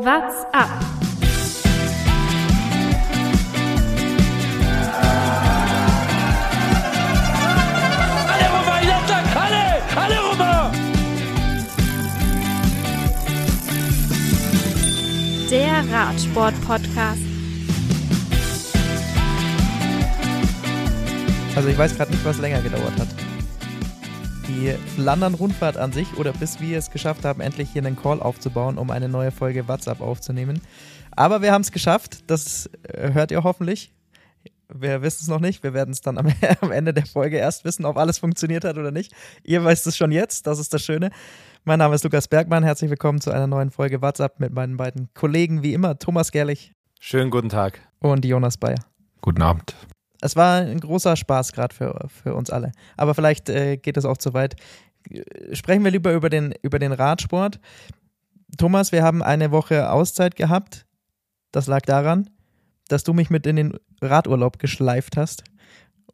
What's up? Alle Roma, in Attack! Alle! Alle Roma! Der Radsport-Podcast. Also ich weiß gerade nicht, was länger gedauert hat. Die Flandern-Rundfahrt an sich oder bis wir es geschafft haben, endlich hier einen Call aufzubauen, um eine neue Folge WhatsApp aufzunehmen. Aber wir haben es geschafft. Das äh, hört ihr hoffentlich. Wir wissen es noch nicht. Wir werden es dann am, am Ende der Folge erst wissen, ob alles funktioniert hat oder nicht. Ihr weißt es schon jetzt. Das ist das Schöne. Mein Name ist Lukas Bergmann. Herzlich willkommen zu einer neuen Folge WhatsApp mit meinen beiden Kollegen, wie immer, Thomas Gerlich Schönen guten Tag. und Jonas Bayer. Guten Abend. Es war ein großer Spaß gerade für, für uns alle. Aber vielleicht äh, geht es auch zu weit. Sprechen wir lieber über den, über den Radsport. Thomas, wir haben eine Woche Auszeit gehabt. Das lag daran, dass du mich mit in den Radurlaub geschleift hast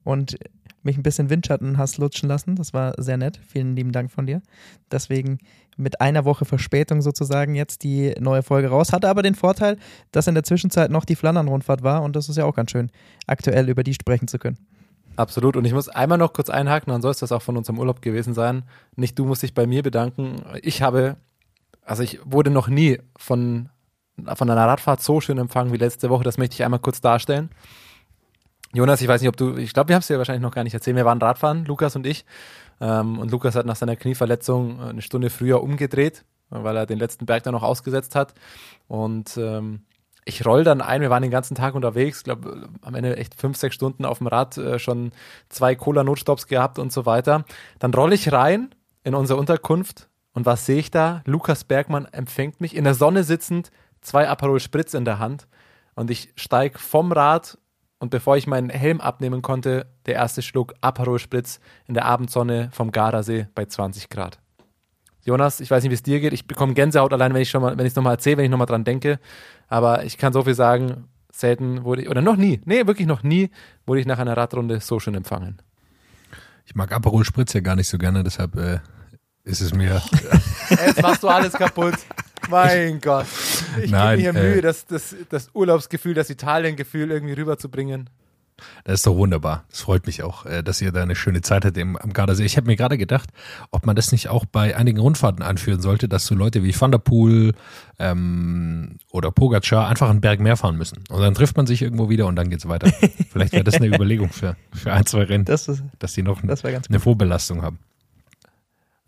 und mich ein bisschen Windschatten hast lutschen lassen. Das war sehr nett. Vielen lieben Dank von dir. Deswegen mit einer Woche Verspätung sozusagen jetzt die neue Folge raus. Hatte aber den Vorteil, dass in der Zwischenzeit noch die Flandern-Rundfahrt war und das ist ja auch ganz schön, aktuell über die sprechen zu können. Absolut. Und ich muss einmal noch kurz einhaken, dann soll es das auch von unserem Urlaub gewesen sein. Nicht du musst dich bei mir bedanken. Ich habe, also ich wurde noch nie von, von einer Radfahrt so schön empfangen wie letzte Woche. Das möchte ich einmal kurz darstellen. Jonas, ich weiß nicht, ob du, ich glaube, wir haben es dir wahrscheinlich noch gar nicht erzählt. Wir waren Radfahren, Lukas und ich. Ähm, und Lukas hat nach seiner Knieverletzung eine Stunde früher umgedreht, weil er den letzten Berg dann noch ausgesetzt hat. Und ähm, ich roll dann ein, wir waren den ganzen Tag unterwegs, glaube am Ende echt fünf, sechs Stunden auf dem Rad, äh, schon zwei Cola-Notstops gehabt und so weiter. Dann roll ich rein in unsere Unterkunft und was sehe ich da? Lukas Bergmann empfängt mich in der Sonne sitzend, zwei Aperol Spritz in der Hand und ich steig vom Rad und bevor ich meinen Helm abnehmen konnte, der erste Schluck Aperol Spritz in der Abendsonne vom Gardasee bei 20 Grad. Jonas, ich weiß nicht, wie es dir geht. Ich bekomme Gänsehaut allein, wenn ich schon mal, wenn ich es nochmal erzähle, wenn ich nochmal dran denke. Aber ich kann so viel sagen, selten wurde ich, oder noch nie, nee, wirklich noch nie, wurde ich nach einer Radrunde so schön empfangen. Ich mag Aperol Spritz ja gar nicht so gerne, deshalb äh, ist es mir. Jetzt machst du alles kaputt. Mein Gott. Ich gebe mir äh, Mühe, das, das, das Urlaubsgefühl, das Italiengefühl irgendwie rüberzubringen. Das ist doch wunderbar. Das freut mich auch, äh, dass ihr da eine schöne Zeit hattet am Gardasee. Ich habe mir gerade gedacht, ob man das nicht auch bei einigen Rundfahrten anführen sollte, dass so Leute wie Van der Poel ähm, oder Pogacar einfach einen Berg mehr fahren müssen. Und dann trifft man sich irgendwo wieder und dann geht's weiter. Vielleicht wäre das eine Überlegung für, für ein, zwei Rennen, Das ist, dass die noch das eine Vorbelastung haben.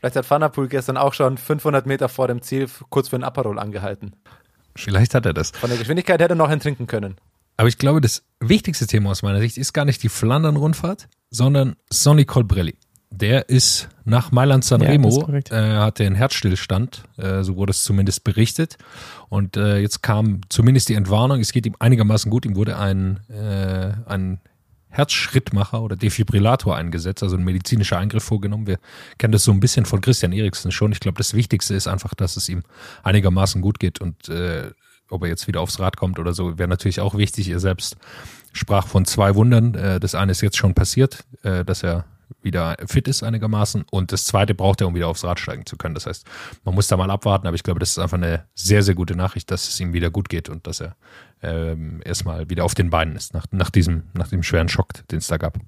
Vielleicht hat Van der Poel gestern auch schon 500 Meter vor dem Ziel kurz für einen Aperol angehalten. Vielleicht hat er das. Von der Geschwindigkeit hätte er noch einen trinken können. Aber ich glaube, das wichtigste Thema aus meiner Sicht ist gar nicht die Flandern-Rundfahrt, sondern Sonny Colbrelli. Der ist nach Mailand San Ja, äh, hatte einen Herzstillstand, äh, so wurde es zumindest berichtet. Und äh, jetzt kam zumindest die Entwarnung, es geht ihm einigermaßen gut, ihm wurde ein, äh, ein Herzschrittmacher oder Defibrillator eingesetzt, also ein medizinischer Eingriff vorgenommen. Wir kennen das so ein bisschen von Christian Eriksen schon. Ich glaube, das Wichtigste ist einfach, dass es ihm einigermaßen gut geht und äh, ob er jetzt wieder aufs Rad kommt oder so, wäre natürlich auch wichtig. Er selbst sprach von zwei Wundern. Äh, das eine ist jetzt schon passiert, äh, dass er wieder fit ist einigermaßen und das zweite braucht er, um wieder aufs Rad steigen zu können. Das heißt, man muss da mal abwarten, aber ich glaube, das ist einfach eine sehr, sehr gute Nachricht, dass es ihm wieder gut geht und dass er ähm, erstmal wieder auf den Beinen ist, nach, nach, diesem, nach dem schweren Schock, den es da gab.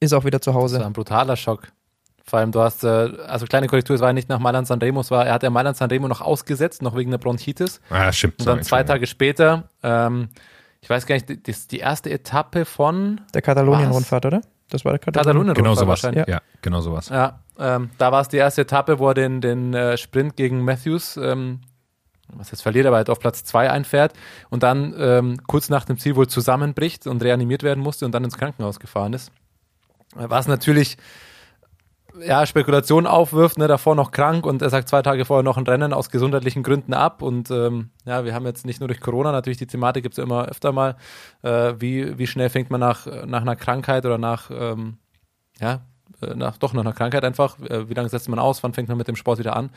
ist auch wieder zu Das war Hause. ein brutaler Schock. Vor allem, du hast, äh, also kleine Korrektur, es war nicht nach Mailand San Remo, es war, er hat ja Mailand San Remo noch ausgesetzt, noch wegen der Bronchitis. Ah, stimmt. Und dann zwei. Tage später, ähm, ich weiß gar nicht, die- das ist die erste Etappe von Der Katalonien-Rundfahrt, oder? Das war der Katalonien. Katalonien Genau sowas. wahrscheinlich. Ja, genau sowas. Ja, ähm, da war es die erste Etappe, wo er den, den äh, Sprint gegen Matthews, ähm, was jetzt verliert, aber halt auf Platz zwei einfährt und dann ähm, kurz nach dem Ziel wohl zusammenbricht und reanimiert werden musste und dann ins Krankenhaus gefahren ist. Was natürlich ja, Spekulationen aufwirft, ne, davor noch krank und er sagt zwei Tage vorher noch ein Rennen aus gesundheitlichen Gründen ab und ähm, ja, wir haben jetzt nicht nur durch Corona natürlich die Thematik, gibt es ja immer öfter mal, äh, wie, wie schnell fängt man nach, nach einer Krankheit oder nach, ähm, ja, nach, doch nach einer Krankheit einfach, äh, wie lange setzt man aus, wann fängt man mit dem Sport wieder an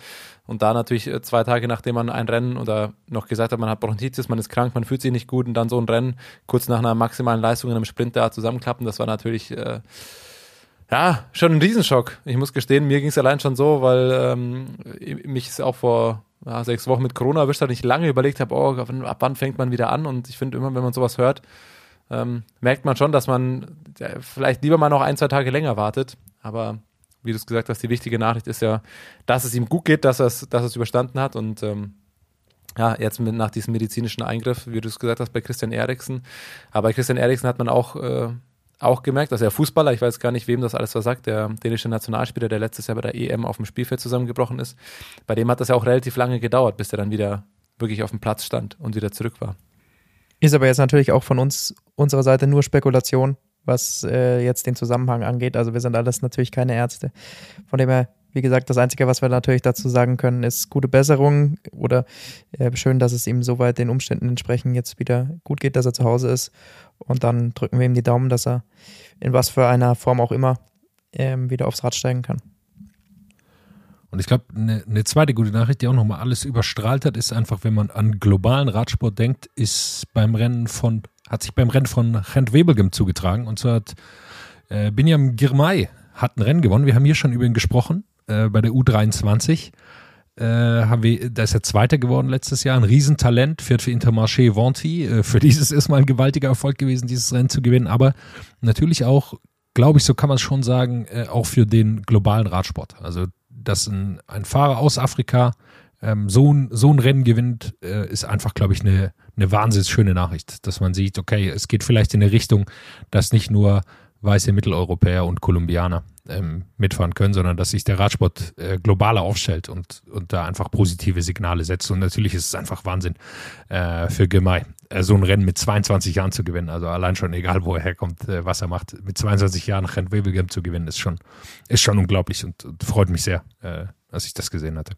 und da natürlich äh, zwei Tage nachdem man ein Rennen oder noch gesagt hat, man hat Bronchitis, man ist krank, man fühlt sich nicht gut und dann so ein Rennen kurz nach einer maximalen Leistung in einem Sprint da zusammenklappen, das war natürlich äh, ja, schon ein Riesenschock. Ich muss gestehen, mir ging es allein schon so, weil ähm, mich ist auch vor ja, sechs Wochen mit Corona erwischt hat, nicht lange überlegt habe, oh, ab wann fängt man wieder an? Und ich finde immer, wenn man sowas hört, ähm, merkt man schon, dass man vielleicht lieber mal noch ein, zwei Tage länger wartet. Aber wie du es gesagt hast, die wichtige Nachricht ist ja, dass es ihm gut geht, dass er es, dass er es überstanden hat und ähm, ja, jetzt mit, nach diesem medizinischen Eingriff, wie du es gesagt hast, bei Christian Eriksen. Aber bei Christian Eriksen hat man auch, äh, auch gemerkt, dass er Fußballer, ich weiß gar nicht, wem das alles versagt, der dänische Nationalspieler, der letztes Jahr bei der EM auf dem Spielfeld zusammengebrochen ist, bei dem hat das ja auch relativ lange gedauert, bis er dann wieder wirklich auf dem Platz stand und wieder zurück war. Ist aber jetzt natürlich auch von uns, unserer Seite nur Spekulation, was äh, jetzt den Zusammenhang angeht. Also wir sind alles natürlich keine Ärzte. Von dem her wie gesagt, das Einzige, was wir natürlich dazu sagen können, ist gute Besserung oder äh, schön, dass es ihm soweit den Umständen entsprechend jetzt wieder gut geht, dass er zu Hause ist. Und dann drücken wir ihm die Daumen, dass er in was für einer Form auch immer ähm, wieder aufs Rad steigen kann. Und ich glaube, eine ne zweite gute Nachricht, die auch nochmal alles überstrahlt hat, ist einfach, wenn man an globalen Radsport denkt, ist beim Rennen von, hat sich beim Rennen von Gent Wevelgem zugetragen. Und zwar hat äh, Binyam Girmay hat ein Rennen gewonnen. Wir haben hier schon über ihn gesprochen äh, bei der U23. Äh, haben wir, da ist er Zweiter geworden letztes Jahr, ein Riesentalent, fährt für Intermarché Vanti. Äh, für dieses ist mal ein gewaltiger Erfolg gewesen, dieses Rennen zu gewinnen, aber natürlich auch, glaube ich, so kann man es schon sagen, äh, auch für den globalen Radsport. Also, dass ein, ein Fahrer aus Afrika ähm, so, ein, so ein Rennen gewinnt, äh, ist einfach, glaube ich, eine, eine wahnsinnig schöne Nachricht, dass man sieht, okay, es geht vielleicht in eine Richtung, dass nicht nur weiße Mitteleuropäer und Kolumbianer ähm, mitfahren können, sondern dass sich der Radsport äh, globaler aufstellt und, und da einfach positive Signale setzt. Und natürlich ist es einfach Wahnsinn äh, für Gemei, äh, so ein Rennen mit 22 Jahren zu gewinnen. Also allein schon, egal wo er herkommt, äh, was er macht, mit 22 Jahren Wevelgem zu gewinnen, ist schon, ist schon unglaublich und, und freut mich sehr, äh, dass ich das gesehen hatte.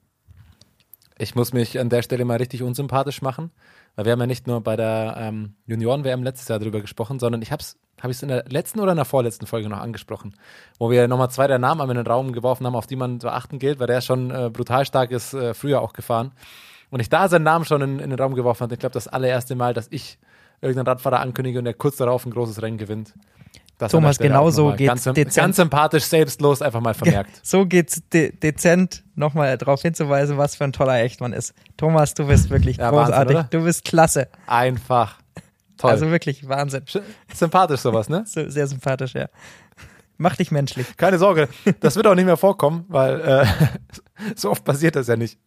Ich muss mich an der Stelle mal richtig unsympathisch machen, weil wir haben ja nicht nur bei der ähm, Junioren-WM letztes Jahr darüber gesprochen, sondern ich habe es habe ich es in der letzten oder in der vorletzten Folge noch angesprochen, wo wir nochmal zwei der Namen in den Raum geworfen haben, auf die man zu achten gilt, weil der schon äh, brutal stark ist, äh, früher auch gefahren. Und ich da seinen Namen schon in, in den Raum geworfen habe, ich glaube, das allererste Mal, dass ich irgendeinen Radfahrer ankündige und der kurz darauf ein großes Rennen gewinnt. Das Thomas, genau so geht's ganz, dezent. ganz sympathisch, selbstlos einfach mal vermerkt. So geht's de dezent, nochmal darauf hinzuweisen, was für ein toller Echtmann ist. Thomas, du bist wirklich ja, großartig. Wahnsinn, du bist klasse. Einfach. Toll. Also wirklich Wahnsinn. Sympathisch sowas, ne? Sehr sympathisch, ja. Mach dich menschlich. Keine Sorge, das wird auch nicht mehr vorkommen, weil äh, so oft passiert das ja nicht.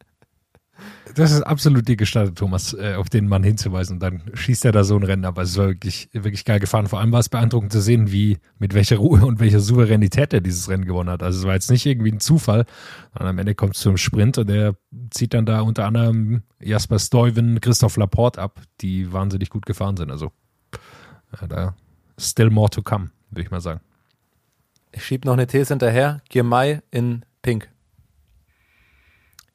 Das ist absolut die gestattet, Thomas, äh, auf den Mann hinzuweisen. Und dann schießt er da so ein Rennen, aber es war wirklich, wirklich geil gefahren. Vor allem war es beeindruckend zu sehen, wie, mit welcher Ruhe und welcher Souveränität er dieses Rennen gewonnen hat. Also es war jetzt nicht irgendwie ein Zufall. Und am Ende kommt es zum Sprint und er zieht dann da unter anderem Jasper Stuyven, Christoph Laporte ab, die wahnsinnig gut gefahren sind. Also ja, da still more to come, würde ich mal sagen. Ich schiebe noch eine These hinterher. Girmay in Pink.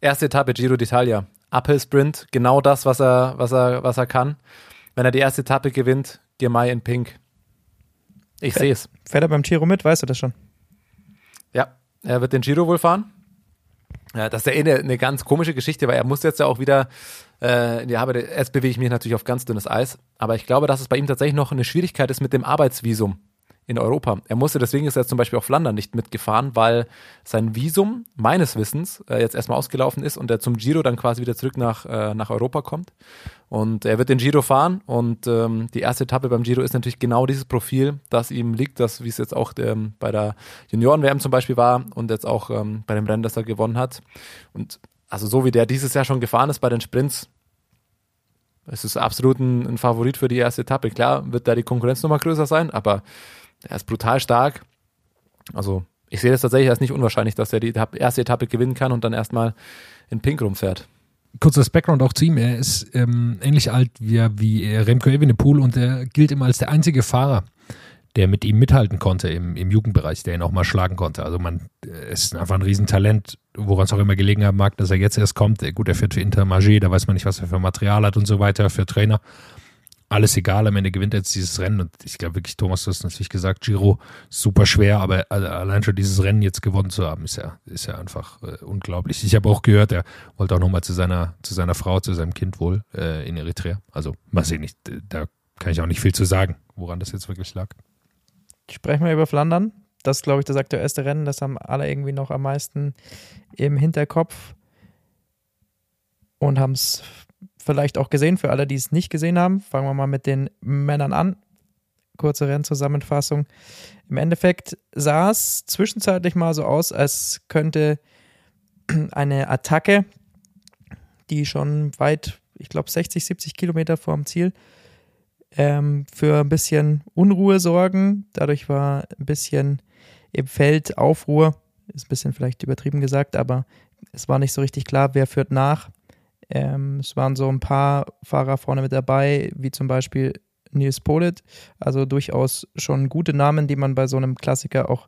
Erste Etappe Giro d'Italia. Uphill Sprint, genau das, was er, was er, was er kann. Wenn er die erste Etappe gewinnt, Girmay in Pink. Ich sehe es. Fährt er beim Giro mit, weißt du das schon? Ja, er wird den Giro wohl fahren. Ja, das ist ja eh eine, eine ganz komische Geschichte, weil er muss jetzt ja auch wieder äh, in die Arbeit. Jetzt bewege ich mich natürlich auf ganz dünnes Eis, aber ich glaube, dass es bei ihm tatsächlich noch eine Schwierigkeit ist mit dem Arbeitsvisum in Europa. Er musste, deswegen ist er zum Beispiel auf Flandern nicht mitgefahren, weil sein Visum meines Wissens äh, jetzt erstmal ausgelaufen ist und er zum Giro dann quasi wieder zurück nach, äh, nach Europa kommt. Und er wird den Giro fahren und ähm, die erste Etappe beim Giro ist natürlich genau dieses Profil, das ihm liegt, das wie es jetzt auch ähm, bei der Junioren-WM zum Beispiel war und jetzt auch ähm, bei dem Rennen, das er gewonnen hat. Und also so wie der dieses Jahr schon gefahren ist bei den Sprints, es ist absolut ein, ein Favorit für die erste Etappe. Klar wird da die Konkurrenz nochmal größer sein, aber er ist brutal stark. Also ich sehe das tatsächlich als nicht unwahrscheinlich, dass er die erste Etappe gewinnen kann und dann erstmal in Pink rumfährt. Kurzes Background auch zu ihm. Er ist ähm, ähnlich alt wie, wie Remco Evenepoel und er gilt immer als der einzige Fahrer, der mit ihm mithalten konnte im, im Jugendbereich, der ihn auch mal schlagen konnte. Also man ist einfach ein Riesentalent, woran es auch immer gelegen haben mag, dass er jetzt erst kommt. Gut, er fährt für Intermarché, da weiß man nicht, was er für Material hat und so weiter, für Trainer alles egal, am Ende gewinnt er jetzt dieses Rennen und ich glaube wirklich, Thomas, du hast natürlich gesagt, Giro super schwer, aber allein schon dieses Rennen jetzt gewonnen zu haben, ist ja, ist ja einfach äh, unglaublich. Ich habe auch gehört, er wollte auch nochmal zu seiner, zu seiner Frau, zu seinem Kind wohl äh, in Eritrea. Also mal sehen, ich, da kann ich auch nicht viel zu sagen, woran das jetzt wirklich lag. Sprechen wir über Flandern. Das ist, glaube ich, das aktuellste Rennen, das haben alle irgendwie noch am meisten im Hinterkopf. und haben es vielleicht auch gesehen. Für alle, die es nicht gesehen haben, fangen wir mal mit den Männern an. Kurze Rennzusammenfassung. Im Endeffekt sah es zwischenzeitlich mal so aus, als könnte eine Attacke, die schon weit, ich glaube 60, 70 Kilometer vorm Ziel, ähm, für ein bisschen Unruhe sorgen. Dadurch war ein bisschen im Feld Aufruhr. Ist ein bisschen vielleicht übertrieben gesagt, aber es war nicht so richtig klar, wer führt nach. Ähm, es waren so ein paar Fahrer vorne mit dabei, wie zum Beispiel Nils Polit. Also durchaus schon gute Namen, die man bei so einem Klassiker auch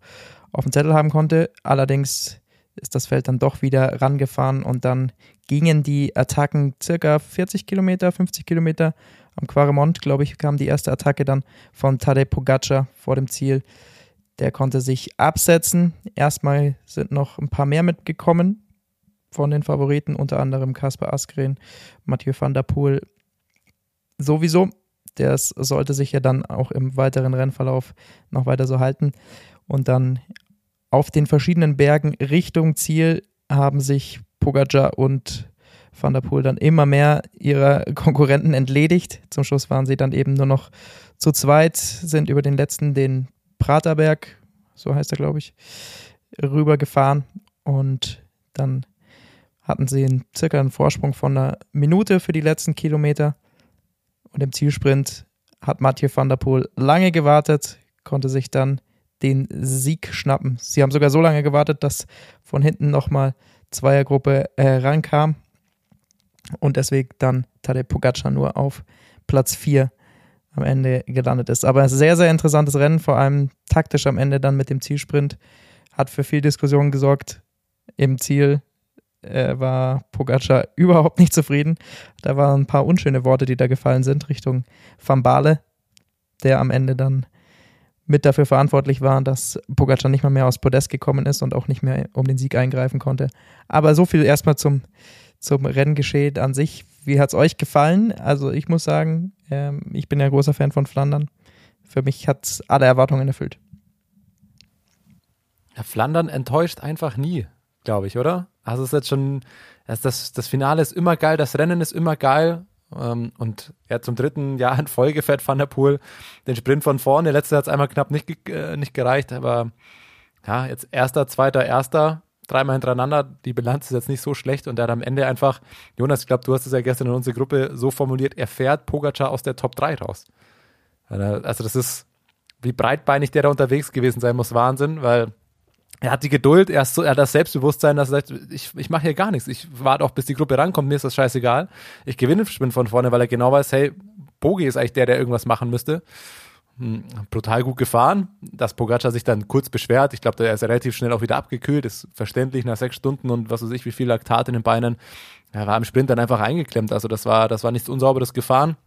auf dem Zettel haben konnte. Allerdings ist das Feld dann doch wieder rangefahren und dann gingen die Attacken circa 40 Kilometer, 50 Kilometer. Am Quaremont, glaube ich, kam die erste Attacke dann von Tadej Pogacar vor dem Ziel. Der konnte sich absetzen. Erstmal sind noch ein paar mehr mitgekommen von den Favoriten, unter anderem Kasper Askren, Mathieu van der Poel. Sowieso, das sollte sich ja dann auch im weiteren Rennverlauf noch weiter so halten. Und dann auf den verschiedenen Bergen Richtung Ziel haben sich Pogacar und Van der Poel dann immer mehr ihrer Konkurrenten entledigt. Zum Schluss waren sie dann eben nur noch zu zweit, sind über den letzten, den Praterberg, so heißt er, glaube ich, rübergefahren und dann hatten sie einen, circa einen Vorsprung von einer Minute für die letzten Kilometer und im Zielsprint hat Mathieu van der Poel lange gewartet, konnte sich dann den Sieg schnappen. Sie haben sogar so lange gewartet, dass von hinten nochmal Zweiergruppe äh, rankam und deswegen dann Tadej Pogacar nur auf Platz 4 am Ende gelandet ist. Aber ein sehr, sehr interessantes Rennen, vor allem taktisch am Ende dann mit dem Zielsprint. Hat für viel Diskussion gesorgt. Im Ziel äh, war Pogacar überhaupt nicht zufrieden. Da waren ein paar unschöne Worte, die da gefallen sind, Richtung Van Baale, der am Ende dann mit dafür verantwortlich war, dass Pogacar nicht mal mehr aus Podest gekommen ist und auch nicht mehr um den Sieg eingreifen konnte. Aber so viel erstmal zum, zum Renngeschehen an sich. Wie hat es euch gefallen? Also ich muss sagen, ähm, ich bin ja großer Fan von Flandern. Für mich hat es alle Erwartungen erfüllt. Ja, Flandern enttäuscht einfach nie, glaube ich, oder? Also es ist jetzt schon, das, das Finale ist immer geil, das Rennen ist immer geil. Ähm, und er zum dritten Jahr in Folge fährt Van der Poel den Sprint von vorne. Letzte hat es einmal knapp nicht, äh, nicht gereicht, aber ja, jetzt erster, zweiter, erster, dreimal hintereinander. Die Bilanz ist jetzt nicht so schlecht und er hat am Ende einfach, Jonas, ich glaube, du hast es ja gestern in unserer Gruppe so formuliert, er fährt Pogacar aus der Top 3 raus. Also das ist, wie breitbeinig der da unterwegs gewesen sein muss, Wahnsinn, weil er hat die Geduld, er, so, er, hat das Selbstbewusstsein, dass er sagt, ich, ich mache hier gar nichts. Ich warte auch, bis die Gruppe rankommt, mir ist das scheißegal. Ich gewinne Sprint von vorne, weil er genau weiß, hey, Bogi ist eigentlich der, der irgendwas machen müsste. Hm, brutal gut gefahren, dass Pogacar sich dann kurz beschwert. Ich glaube, er ist relativ schnell auch wieder abgekühlt, ist verständlich nach sechs Stunden und was weiß ich, wie viel Laktat in den Beinen. Er war im Sprint dann einfach eingeklemmt. Also das war, das war nichts unsauberes Gefahren.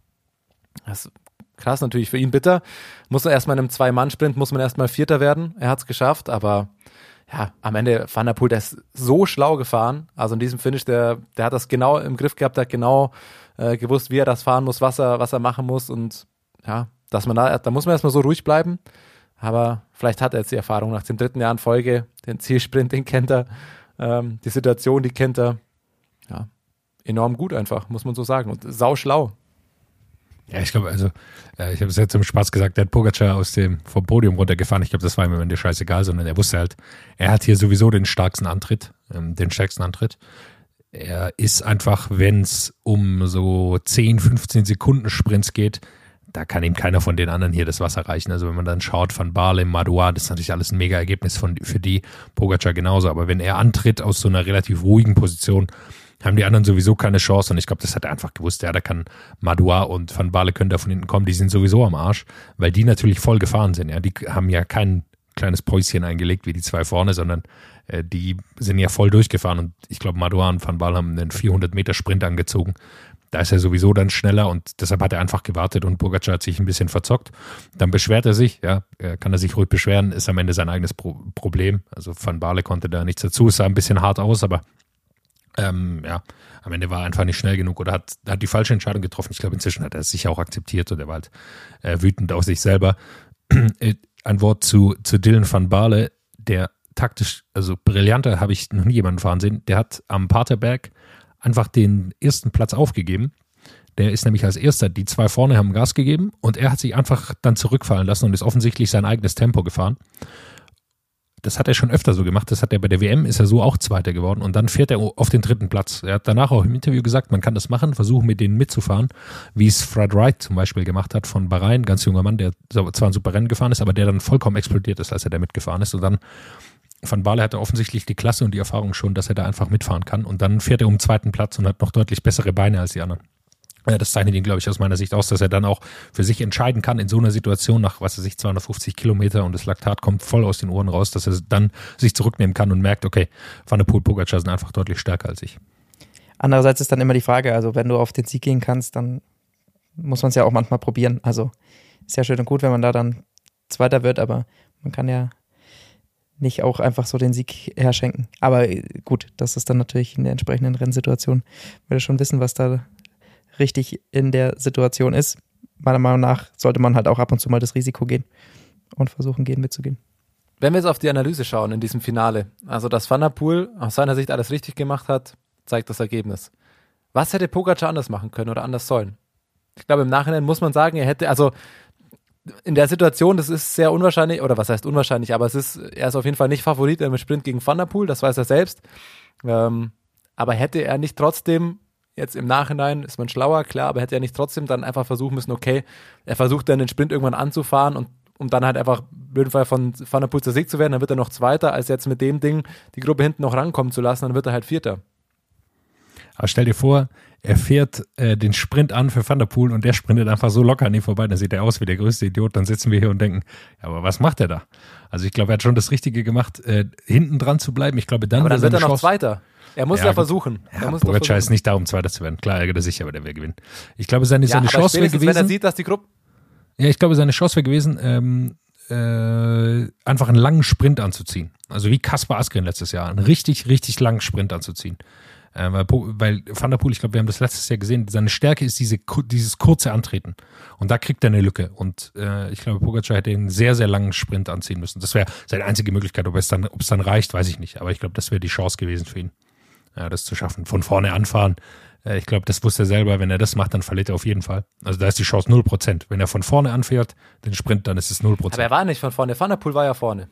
Das krass, natürlich für ihn bitter. Muss er erstmal in einem Zwei-Mann-Sprint, muss man erstmal Vierter werden. Er hat es geschafft, aber ja, am Ende Van der Poel, der ist so schlau gefahren. Also in diesem Finish, der, der hat das genau im Griff gehabt, der hat genau äh, gewusst, wie er das fahren muss, was er, was er machen muss. Und ja, dass man da, da muss man erstmal so ruhig bleiben. Aber vielleicht hat er jetzt die Erfahrung nach dem dritten Jahr in Folge, den Zielsprint, den kennt er, ähm, die Situation, die kennt er. Ja, enorm gut einfach, muss man so sagen. Und sau schlau. Ja, ich glaube, also, äh, ich habe es jetzt zum Spaß gesagt, der hat Pogacar aus dem, vom Podium runtergefahren. Ich glaube, das war ihm am Ende scheißegal, sondern er wusste halt, er hat hier sowieso den stärksten Antritt, ähm, den stärksten Antritt. Er ist einfach, wenn es um so 10, 15 Sekunden Sprints geht, da kann ihm keiner von den anderen hier das Wasser reichen. Also wenn man dann schaut von Barley, Madouas, das ist natürlich alles ein mega Ergebnis von, für die, Pogacar genauso. Aber wenn er antritt aus so einer relativ ruhigen Position, haben die anderen sowieso keine Chance. Und ich glaube, das hat er einfach gewusst. Ja, da kann Madua und Van Baale können da von hinten kommen. Die sind sowieso am Arsch, weil die natürlich voll gefahren sind. Ja, die haben ja kein kleines Päuschen eingelegt wie die zwei vorne, sondern äh, die sind ja voll durchgefahren. Und ich glaube, Madua und Van Baale haben einen 400 Meter Sprint angezogen. Da ist er sowieso dann schneller und deshalb hat er einfach gewartet und Pogacar hat sich ein bisschen verzockt. Dann beschwert er sich, ja, kann er sich ruhig beschweren, ist am Ende sein eigenes Pro Problem. Also Van Baale konnte da nichts dazu, es sah ein bisschen hart aus, aber ähm, ja, am Ende war er einfach nicht schnell genug oder hat, hat die falsche Entscheidung getroffen. Ich glaube, inzwischen hat er es sich auch akzeptiert und er war halt äh, wütend auf sich selber. Äh, ein Wort zu, zu Dylan van Baale, der taktisch, also brillanter habe ich noch nie jemanden fahren sehen. Der hat am Paterberg einfach den ersten Platz aufgegeben. Der ist nämlich als erster, die zwei vorne haben Gas gegeben und er hat sich einfach dann zurückfallen lassen und ist offensichtlich sein eigenes Tempo gefahren. Das hat er schon öfter so gemacht. Das hat er bei der WM, ist er so auch Zweiter geworden. Und dann fährt er auf den dritten Platz. Er hat danach auch im Interview gesagt, man kann das machen, versuchen mit denen mitzufahren, wie es Fred Wright zum Beispiel gemacht hat von Bahrain, ganz junger Mann, der zwar ein super Rennen gefahren ist, aber der dann vollkommen explodiert ist, als er da mitgefahren ist. Und dann Van Baale hatte offensichtlich die Klasse und die Erfahrung schon, dass er da einfach mitfahren kann. Und dann fährt er um den zweiten Platz und hat noch deutlich bessere Beine als die anderen. Das zeichnet ihn, glaube ich, aus meiner Sicht aus, dass er dann auch für sich entscheiden kann in so einer Situation nach, was weiß ich, 250 Kilometer und das Laktat kommt voll aus den Ohren raus, dass er dann sich zurücknehmen kann und merkt, okay, Van der Poel, Pogacar sind einfach deutlich stärker als ich. Andererseits ist dann immer die Frage, also wenn du auf den Sieg gehen kannst, dann muss man es ja auch manchmal probieren. Also ist ja schön und gut, wenn man da dann Zweiter wird, aber man kann ja nicht auch einfach so den Sieg herschenken. Aber gut, das ist dann natürlich in der entsprechenden Rennsituation. Will schon wissen, was da richtig in der Situation ist. Meiner Meinung nach sollte man halt auch ab und zu mal das Risiko gehen und versuchen, gehen mitzugehen. Wenn wir jetzt auf die Analyse schauen in diesem Finale, also dass Van der Poel aus seiner Sicht alles richtig gemacht hat, zeigt das Ergebnis. Was hätte Pogacar anders machen können oder anders sollen? Ich glaube, im Nachhinein muss man sagen, er hätte, also in der Situation, das ist sehr unwahrscheinlich, oder was heißt unwahrscheinlich, aber es ist, er ist auf jeden Fall nicht Favorit im Sprint gegen Van der Poel, das weiß er selbst. Ähm, aber hätte er nicht trotzdem Jetzt im Nachhinein ist man schlauer, klar, aber hätte er nicht trotzdem dann einfach versuchen müssen, okay, er versucht dann den Sprint irgendwann anzufahren und um dann halt einfach blöden Fall von Van der Poel Sieg zu werden, dann wird er noch Zweiter, als jetzt mit dem Ding die Gruppe hinten noch rankommen zu lassen, dann wird er halt Vierter. Aber stell dir vor, er fährt äh, den Sprint an für Van der Poel und der sprintet einfach so locker an ihm vorbei, dann sieht er aus wie der größte Idiot, dann sitzen wir hier und denken, ja, aber was macht er da? Also ich glaube, er hat schon das Richtige gemacht, äh, hinten dran zu bleiben. Ich glaube, dann, aber dann wird er noch Zweiter. Er muss ja, ja versuchen. Ja, er muss Pogacar ist nicht da, um Zweiter zu werden. Klar ärgert er sich, aber der wäre gewinnen. Ich glaube, seine, ja, seine Chance wäre gewesen. Wenn er sieht, dass die Gruppe. Ja, ich glaube, seine Chance wäre gewesen, ähm, äh, einfach einen langen Sprint anzuziehen. Also wie Kaspar Askren letztes Jahr. Einen richtig, richtig langen Sprint anzuziehen. Äh, weil, weil Van der Poel, ich glaube, wir haben das letztes Jahr gesehen, seine Stärke ist diese, dieses kurze Antreten. Und da kriegt er eine Lücke. Und äh, ich glaube, Pogacar hätte einen sehr, sehr langen Sprint anziehen müssen. Das wäre seine einzige Möglichkeit. Ob es dann, ob es dann reicht, weiß ich nicht. Aber ich glaube, das wäre die Chance gewesen für ihn ja, das zu schaffen. Von vorne anfahren. Äh, ich glaube, das wusste er selber. Wenn er das macht, dann verliert er auf jeden Fall. Also da ist die Chance 0%. Wenn er von vorne anfährt, den Sprint, dann ist es 0%. Aber er war nicht von vorne. Van der Poel war ja vorne.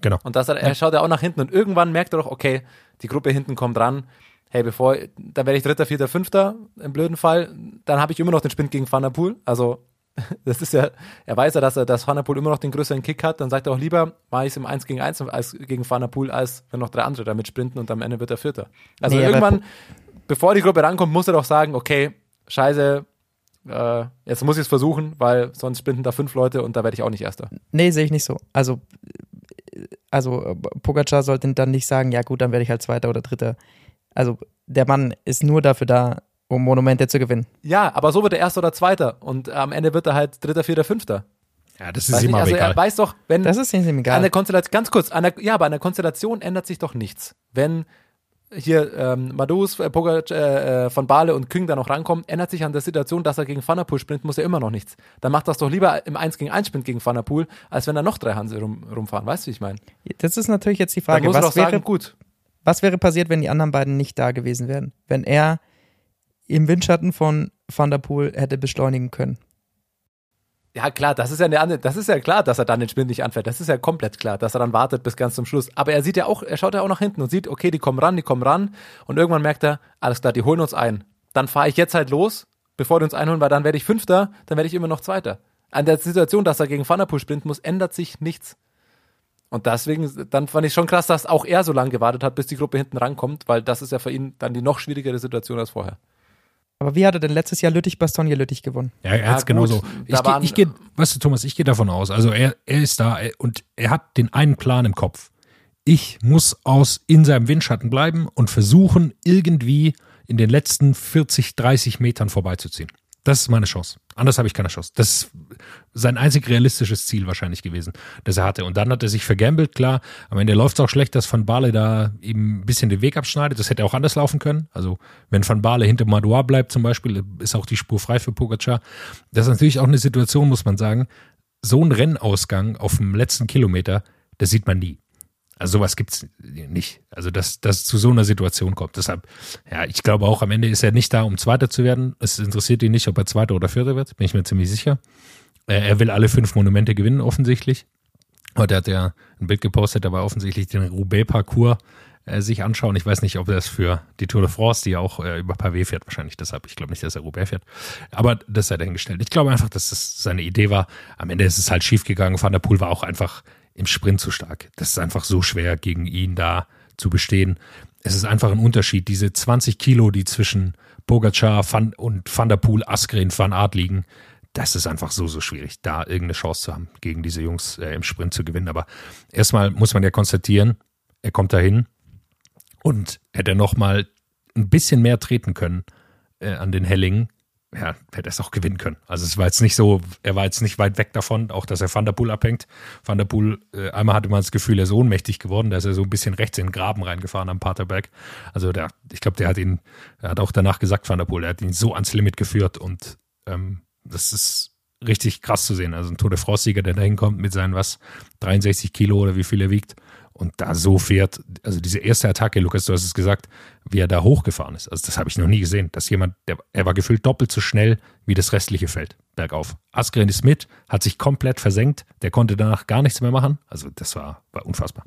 Genau. Und das, er schaut ja auch nach hinten und irgendwann merkt er doch, okay, die Gruppe hinten kommt ran. Hey, bevor, dann werde ich Dritter, Vierter, Fünfter im blöden Fall. Dann habe ich immer noch den Sprint gegen Van der Poel. Also das ist ja, er weiß ja, dass er, dass Van immer noch den größeren Kick hat, dann sagt er auch lieber, mache ich es im 1 gegen 1 als gegen Van Poel, als wenn noch drei andere damit sprinten und am Ende wird er Vierter. Also nee, irgendwann, bevor die Gruppe rankommt, muss er doch sagen, okay, scheiße, äh, jetzt muss ich es versuchen, weil sonst sprinten da fünf Leute und da werde ich auch nicht Erster. Nee, sehe ich nicht so. Also, also Pogacar sollte dann nicht sagen, ja gut, dann werde ich halt Zweiter oder Dritter. Also der Mann ist nur dafür da, um Monumente zu gewinnen. Ja, aber so wird er Erster oder Zweiter und am Ende wird er halt Dritter, Vierter, Fünfter. Ja, das ist ihm aber also egal. Er weiß doch, wenn. Das ist ihm egal. An der Konstellation, ganz kurz, an der, ja, aber an der Konstellation ändert sich doch nichts. Wenn hier ähm, Madus, äh, Pogac, äh, äh, von Bale und Küng da noch rankommen, ändert sich an der Situation, dass er gegen Van der Poel sprintet, muss er immer noch nichts. Dann macht das doch lieber im 1 gegen 1 Sprint gegen Van der Poel, als wenn da noch drei Hanse rum, rumfahren. Weißt du, wie ich meine? Das ist natürlich jetzt die Frage, was, wäre, sagen, gut. was wäre passiert, wenn die anderen beiden nicht da gewesen wären? Wenn er im Windschatten von Van der Poel hätte beschleunigen können. Ja, klar, das ist ja eine andere, das ist ja klar, dass er dann den Sprint nicht anfährt. Das ist ja komplett klar, dass er dann wartet bis ganz zum Schluss. Aber er sieht ja auch, er schaut ja auch nach hinten und sieht, okay, die kommen ran, die kommen ran. Und irgendwann merkt er, alles klar, die holen uns ein. Dann fahre ich jetzt halt los, bevor die uns einholen, weil dann werde ich Fünfter, dann werde ich immer noch Zweiter. An der Situation, dass er gegen Van der Poel sprinten muss, ändert sich nichts. Und deswegen, dann fand ich schon krass, dass auch er so lange gewartet hat, bis die Gruppe hinten rankommt, weil das ist ja für ihn dann die noch schwierigere Situation als vorher. Aber wie hat er denn letztes Jahr Lüttich Bastogne Lüttich gewonnen? Ja, er hat es genauso. Ich, ich gehe, weißt du, Thomas, ich gehe davon aus. Also er, er ist da und er hat den einen Plan im Kopf. Ich muss aus in seinem Windschatten bleiben und versuchen, irgendwie in den letzten 40, 30 Metern vorbeizuziehen. Das ist meine Chance. Anders habe ich keine Chance. Das ist sein einzig realistisches Ziel wahrscheinlich gewesen, das er hatte. Und dann hat er sich vergambelt, klar. Am Ende läuft es auch schlecht, dass Van Baale da eben ein bisschen den Weg abschneidet. Das hätte auch anders laufen können. Also wenn Van Baale hinter Madouar bleibt zum Beispiel, ist auch die Spur frei für Pogacar. Das ist natürlich auch eine Situation, muss man sagen. So ein Rennausgang auf dem letzten Kilometer, das sieht man nie. Also sowas gibt's nicht. Also dass das zu so einer Situation kommt. Deshalb, ja, ich glaube auch, am Ende ist er nicht da, um Zweiter zu werden. Es interessiert ihn nicht, ob er Zweiter oder Vierter wird, bin ich mir ziemlich sicher. Äh, er will alle fünf Monumente gewinnen, offensichtlich. Heute hat er ein Bild gepostet, da war offensichtlich den Roubaix-Parcours äh, sich anschauen. Ich weiß nicht, ob das für die Tour de France, die ja auch äh, über Pavé fährt, wahrscheinlich deshalb. Ich glaube nicht, dass er Roubaix fährt. Aber das sei dahingestellt. Ich glaube einfach, dass das seine Idee war. Am Ende ist es halt schief gegangen. Van der Poel war auch einfach im Sprint zu stark. Das ist einfach so schwer, gegen ihn da zu bestehen. Es ist einfach ein Unterschied. Diese 20 Kilo, die zwischen Pogacar Van und Van der Poel, Askren, Van Aert liegen, das ist einfach so, so schwierig, da irgendeine Chance zu haben, gegen diese Jungs äh, im Sprint zu gewinnen. Aber erstmal muss man ja konstatieren, er kommt dahin und hätte er nochmal ein bisschen mehr treten können äh, an den Hellingen, ja, hätte es auch gewinnen können. Also es war jetzt nicht so, er war jetzt nicht weit weg davon, auch dass er Van der Poel abhängt. Van der Poel, äh, einmal hatte man das Gefühl, er ist ohnmächtig geworden, da ist er so ein bisschen rechts in den Graben reingefahren am Paterberg. Also der, ich glaube, der hat ihn, er hat auch danach gesagt, Van der Poel, er hat ihn so ans Limit geführt und ähm, das ist richtig krass zu sehen. Also ein Tour de France-Sieger, der da hinkommt mit seinen was, 63 Kilo oder wie viel er wiegt und da so fährt, also diese erste Attacke, Lukas, du hast es gesagt, wie er da hochgefahren ist. Also das habe ich noch nie gesehen, dass jemand, der, er war gefühlt doppelt so schnell wie das restliche Feld bergauf. Askren ist mit, hat sich komplett versenkt, der konnte danach gar nichts mehr machen. Also das war, war unfassbar.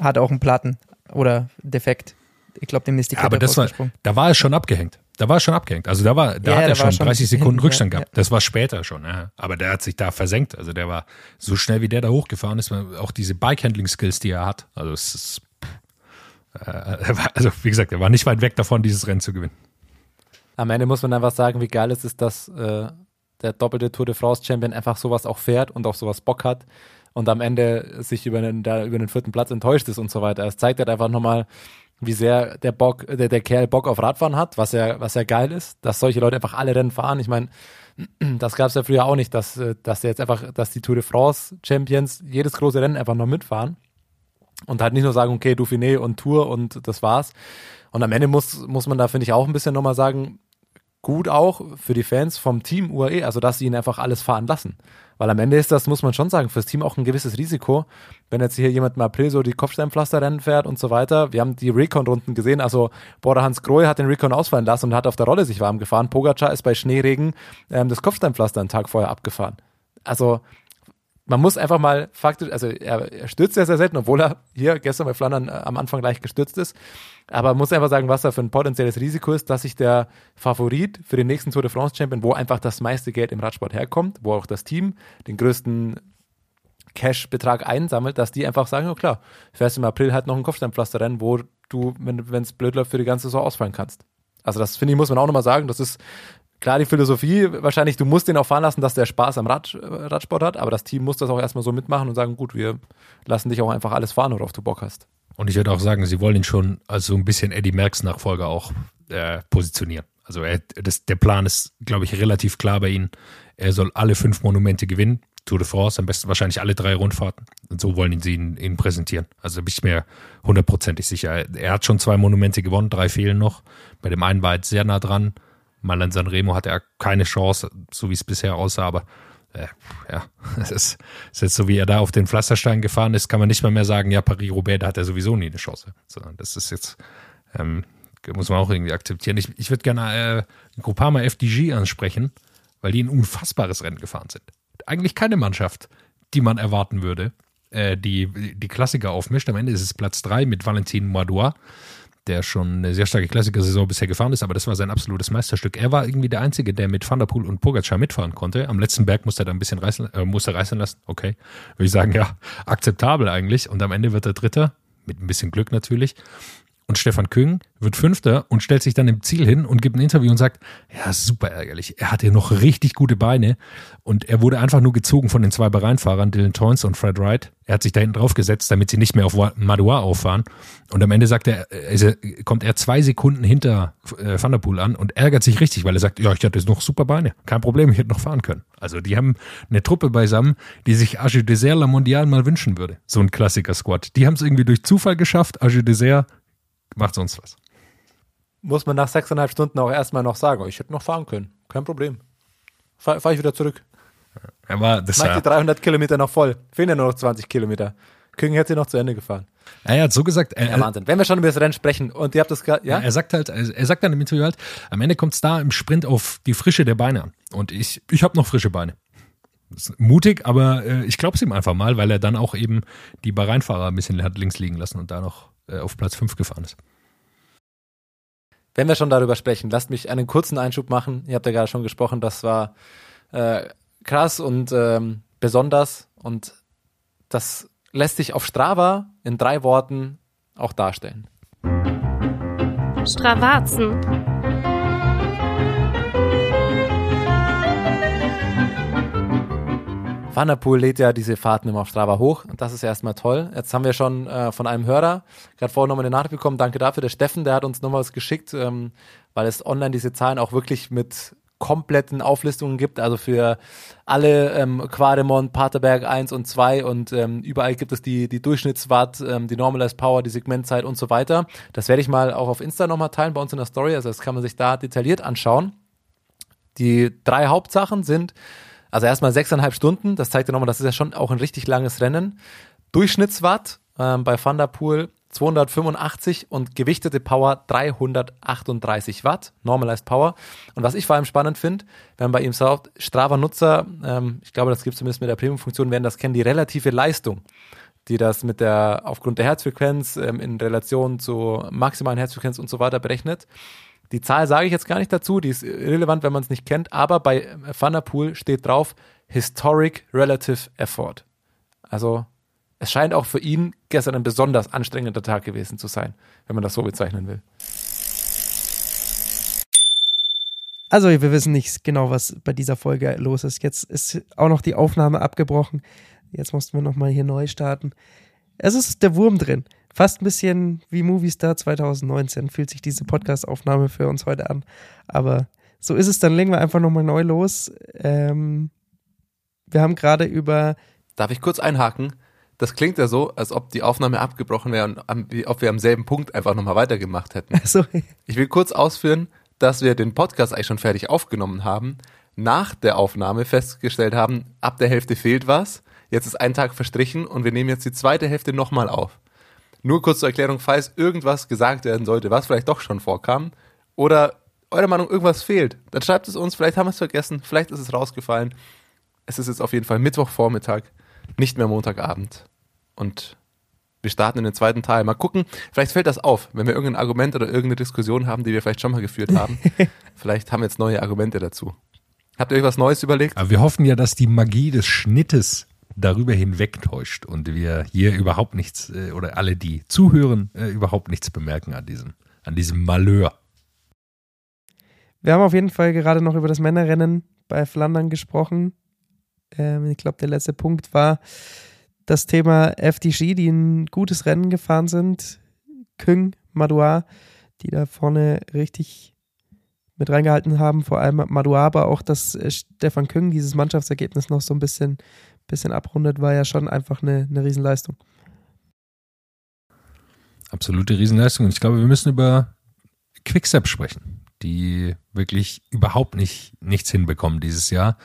Hat auch einen Platten oder Defekt. Ich glaube, dem ist die Ja, Kette aber das war, da war es schon abgehängt. Da war es schon abgehängt. Also da war, da Ja, hat er schon schon 30 Sekunden Rückstand ja, gehabt. Das war später schon. Ja. Aber der hat sich da versenkt. Also der war so schnell, wie der da hochgefahren ist. Auch diese Bike-Handling-Skills, die er hat. Also es ist, äh, er war, also wie gesagt, er war nicht weit weg davon, dieses Rennen zu gewinnen. Am Ende muss man einfach sagen, wie geil es ist, dass äh, der doppelte Tour de France Champion einfach sowas auch fährt und auf sowas Bock hat und am Ende sich über den, da, über den vierten Platz enttäuscht ist und so weiter. Es zeigt halt einfach nochmal, wie sehr der Bock, der, der Kerl Bock auf Radfahren hat, was ja, was ja geil ist, dass solche Leute einfach alle Rennen fahren. Ich meine, das gab es ja früher auch nicht, dass, äh, dass jetzt einfach, dass die Tour de France Champions jedes große Rennen einfach noch mitfahren und halt nicht nur sagen, okay, Dauphiné und Tour und das war's. Und am Ende muss, muss man da, finde ich, auch ein bisschen nochmal sagen, gut auch für die Fans vom Team UAE, also dass sie ihn einfach alles fahren lassen. Weil am Ende ist das, muss man schon sagen, fürs Team auch ein gewisses Risiko. Wenn jetzt hier jemand im April so die Kopfsteinpflasterrennen fährt und so weiter. Wir haben die Recon-Runden gesehen, also Border Hans Grohe hat den Recon ausfallen lassen und hat auf der Rolle sich warm gefahren. Pogacar ist bei Schneeregen ähm, das Kopfsteinpflaster einen Tag vorher abgefahren. Also man muss einfach mal faktisch, also er, er stürzt ja sehr selten, obwohl er hier gestern bei Flandern äh, am Anfang leicht gestürzt ist. Aber man muss einfach sagen, was da für ein potenzielles Risiko ist, dass sich der Favorit für den nächsten Tour de France Champion, wo einfach das meiste Geld im Radsport herkommt, wo auch das Team den größten Cash-Betrag einsammelt, dass die einfach sagen, oh klar, fährst im April halt noch ein Kopfsteinpflasterrennen, wo du, wenn es blöd läuft, für die ganze Saison ausfallen kannst. Also das finde ich, muss man auch nochmal sagen, das ist klar die Philosophie, wahrscheinlich, du musst den auch fahren lassen, dass der Spaß am Rad, äh, Radsport hat, aber das Team muss das auch erstmal so mitmachen und sagen, gut, wir lassen dich auch einfach alles fahren, worauf du Bock hast. Und ich würde auch sagen, sie wollen ihn schon als so ein bisschen Eddie Merckx Nachfolger auch äh, positionieren. Also er, das, der Plan ist, glaube ich, relativ klar bei ihnen. Er soll alle fünf Monumente gewinnen. Tour de France, am besten wahrscheinlich alle drei Rundfahrten. Und so wollen sie ihn, ihn präsentieren. Also bin ich mir hundertprozentig sicher. Er hat schon zwei Monumente gewonnen, drei fehlen noch. Bei dem einen war er jetzt sehr nah dran. Mal in Sanremo hatte er keine Chance, so wie es bisher aussah, aber äh, ja, es ist, ist jetzt so, wie er da auf den Pflasterstein gefahren ist, kann man nicht mal mehr sagen, ja, Paris-Roubaix, da hat er sowieso nie eine Chance. Sondern das ist jetzt, ähm, muss man auch irgendwie akzeptieren. Ich, ich würde gerne äh, Groupama FDG ansprechen, weil die ein unfassbares Rennen gefahren sind. Eigentlich keine Mannschaft, die man erwarten würde, äh, die die Klassiker aufmischt. Am Ende ist es Platz drei mit Valentin Madois der schon eine sehr starke Klassiker-Saison bisher gefahren ist, aber das war sein absolutes Meisterstück. Er war irgendwie der Einzige, der mit Van der Poel und Pogacar mitfahren konnte. Am letzten Berg musste er da ein bisschen reißen, äh, musste reißen lassen. Okay, würde ich sagen, ja, akzeptabel eigentlich. Und am Ende wird er Dritter, mit ein bisschen Glück natürlich. Und Stefan Küng wird Fünfter und stellt sich dann im Ziel hin und gibt ein Interview und sagt, ja, super ärgerlich. Er hatte noch richtig gute Beine und er wurde einfach nur gezogen von den zwei Bereinfahrern, Dylan Toynes und Fred Wright. Er hat sich da hinten drauf gesetzt, damit sie nicht mehr auf Madoua auffahren. Und am Ende sagt er, also kommt er zwei Sekunden hinter äh, Van der Poel an und ärgert sich richtig, weil er sagt, ja, ich hatte noch super Beine. Kein Problem, ich hätte noch fahren können. Also die haben eine Truppe beisammen, die sich Age Dessert La Mondial mal wünschen würde. So ein Klassiker-Squad. Die haben es irgendwie durch Zufall geschafft. Age Dessert macht sonst was. Muss man nach sechseinhalb Stunden auch erstmal noch sagen, oh, ich hätte noch fahren können. Kein Problem. Fahre fahr ich wieder zurück. Er war, das Mach die 300 Kilometer noch voll. Fehlen ja nur noch 20 Kilometer. Küng hätte noch zu Ende gefahren. Er hat so gesagt, er, Ja, Wahnsinn. Wenn wir schon über das Rennen sprechen und ihr habt das gerade, ja? Er sagt halt, er sagt dann im Interview halt, am Ende kommt es da im Sprint auf die Frische der Beine an. Und ich, ich habe noch frische Beine. Das ist mutig, aber äh, ich glaube es ihm einfach mal, weil er dann auch eben die Bahrain-Fahrer ein bisschen hat links liegen lassen und da noch äh, auf Platz 5 gefahren ist. Wenn wir schon darüber sprechen, lasst mich einen kurzen Einschub machen. Ihr habt ja gerade schon gesprochen, das war äh, krass und ähm, besonders und das lässt sich auf Strava in drei Worten auch darstellen. Stravazen. Van der Poel lädt ja diese Fahrten immer auf Strava hoch und das ist erstmal toll. Jetzt haben wir schon äh, von einem Hörer gerade vorhin nochmal eine Nachricht bekommen. Danke dafür. Der Steffen, der hat uns nochmal was geschickt, ähm, weil es online diese Zahlen auch wirklich mit kompletten Auflistungen gibt, also für alle ähm, Quademont, Paterberg 1 und 2 und ähm, überall gibt es die, die Durchschnittswatt, ähm, die Normalized Power, die Segmentzeit und so weiter. Das werde ich mal auch auf Insta nochmal teilen bei uns in der Story, also das kann man sich da detailliert anschauen. Die drei Hauptsachen sind, also erstmal sechseinhalb Stunden, das zeigt ja nochmal, das ist ja schon auch ein richtig langes Rennen. Durchschnittswatt ähm, bei Van der Poel 285 und gewichtete Power 338 Watt, Normalized Power. Und was ich vor allem spannend finde, wenn bei ihm sagt, Strava-Nutzer, ähm, ich glaube, das gibt es zumindest mit der Premium-Funktion, werden das kennen, die relative Leistung, die das mit der, aufgrund der Herzfrequenz ähm, in Relation zur maximalen Herzfrequenz und so weiter berechnet. Die Zahl sage ich jetzt gar nicht dazu, die ist irrelevant, wenn man es nicht kennt, aber bei Van der Poel steht drauf Historic Relative Effort. Also es scheint auch für ihn gestern ein besonders anstrengender Tag gewesen zu sein, wenn man das so bezeichnen will. Also, wir wissen nicht genau, was bei dieser Folge los ist. Jetzt ist auch noch die Aufnahme abgebrochen. Jetzt mussten wir nochmal hier neu starten. Es ist der Wurm drin. Fast ein bisschen wie Movistar 2019 fühlt sich diese Podcast-Aufnahme für uns heute an. Aber so ist es, dann legen wir einfach nochmal neu los. Ähm, wir haben gerade über. Darf ich kurz einhaken? Das klingt ja so, als ob die Aufnahme abgebrochen wäre und am, ob wir am selben Punkt einfach nochmal weitergemacht hätten. Also, Ich will kurz ausführen, dass wir den Podcast eigentlich schon fertig aufgenommen haben, nach der Aufnahme festgestellt haben, ab der Hälfte fehlt was, jetzt ist ein Tag verstrichen und wir nehmen jetzt die zweite Hälfte nochmal auf. Nur kurz zur Erklärung, falls irgendwas gesagt werden sollte, was vielleicht doch schon vorkam, oder eurer Meinung irgendwas fehlt, dann schreibt es uns, vielleicht haben wir es vergessen, vielleicht ist es rausgefallen. Es ist jetzt auf jeden Fall Mittwochvormittag, nicht mehr Montagabend. Und wir starten in den zweiten Teil. Mal gucken, vielleicht fällt das auf, wenn wir irgendein Argument oder irgendeine Diskussion haben, die wir vielleicht schon mal geführt haben. vielleicht haben wir jetzt neue Argumente dazu. Habt ihr euch was Neues überlegt? Aber wir hoffen ja, dass die Magie des Schnittes darüber hinwegtäuscht und wir hier überhaupt nichts äh, oder alle, die zuhören, äh, überhaupt nichts bemerken an diesem, an diesem Malheur. wir haben auf jeden Fall gerade noch über das Männerrennen bei Flandern gesprochen. Ähm, ich glaube, der letzte Punkt war das Thema FDG, die ein gutes Rennen gefahren sind. Küng, Madouar, die da vorne richtig mit reingehalten haben. Vor allem Madouar, aber auch, dass äh, Stefan Küng dieses Mannschaftsergebnis noch so ein bisschen, bisschen abrundet, war ja schon einfach eine, eine Riesenleistung. Absolute Riesenleistung. Und ich glaube, wir müssen über Quickstep sprechen, die wirklich überhaupt nicht nichts hinbekommen dieses Jahr.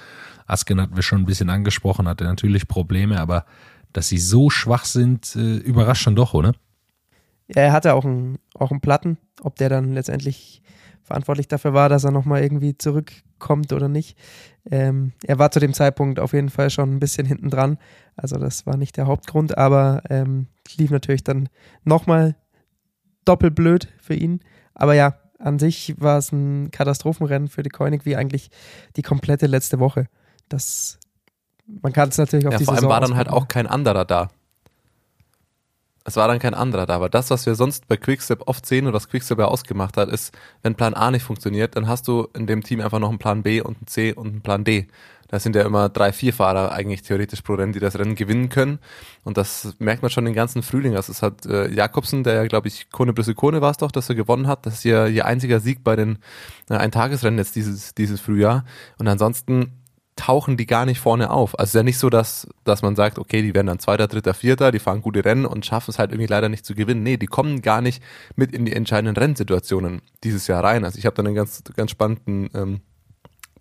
Asken hatten wir schon ein bisschen angesprochen, hatte natürlich Probleme, aber dass sie so schwach sind, äh, überrascht schon doch, oder? Ja, er hatte auch einen, auch einen Platten. Ob der dann letztendlich verantwortlich dafür war, dass er nochmal irgendwie zurückkommt oder nicht. Ähm, er war zu dem Zeitpunkt auf jeden Fall schon ein bisschen hinten dran. Also das war nicht der Hauptgrund, aber ähm, lief natürlich dann nochmal doppelt blöd für ihn. Aber ja, an sich war es ein Katastrophenrennen für die Koenig, wie eigentlich die komplette letzte Woche. Das, man kann es natürlich auf Ja, die vor allem Saison war dann halt auch kein anderer da. Es war dann kein anderer da, aber das, was wir sonst bei Quickstep oft sehen und was Quickstep ja ausgemacht hat, ist, wenn Plan A nicht funktioniert, dann hast du in dem Team einfach noch einen Plan B und einen C und einen Plan D. Da sind ja immer drei, vier Fahrer eigentlich theoretisch pro Rennen, die das Rennen gewinnen können. Und das merkt man schon den ganzen Frühling. Also es hat äh, Jakobsen, der ja, glaube ich, Kone Brüssel Kone war es doch, dass er gewonnen hat. Das ist ja ihr einziger Sieg bei den äh, Eintagesrennen jetzt dieses, dieses Frühjahr. Und ansonsten tauchen die gar nicht vorne auf. Also es ist ja nicht so, dass, dass man sagt, okay, die werden dann Zweiter, Dritter, Vierter, die fahren gute Rennen und schaffen es halt irgendwie leider nicht zu gewinnen. Nee, die kommen gar nicht mit in die entscheidenden Rennsituationen dieses Jahr rein. Also ich habe dann einen ganz, ganz spannenden ähm,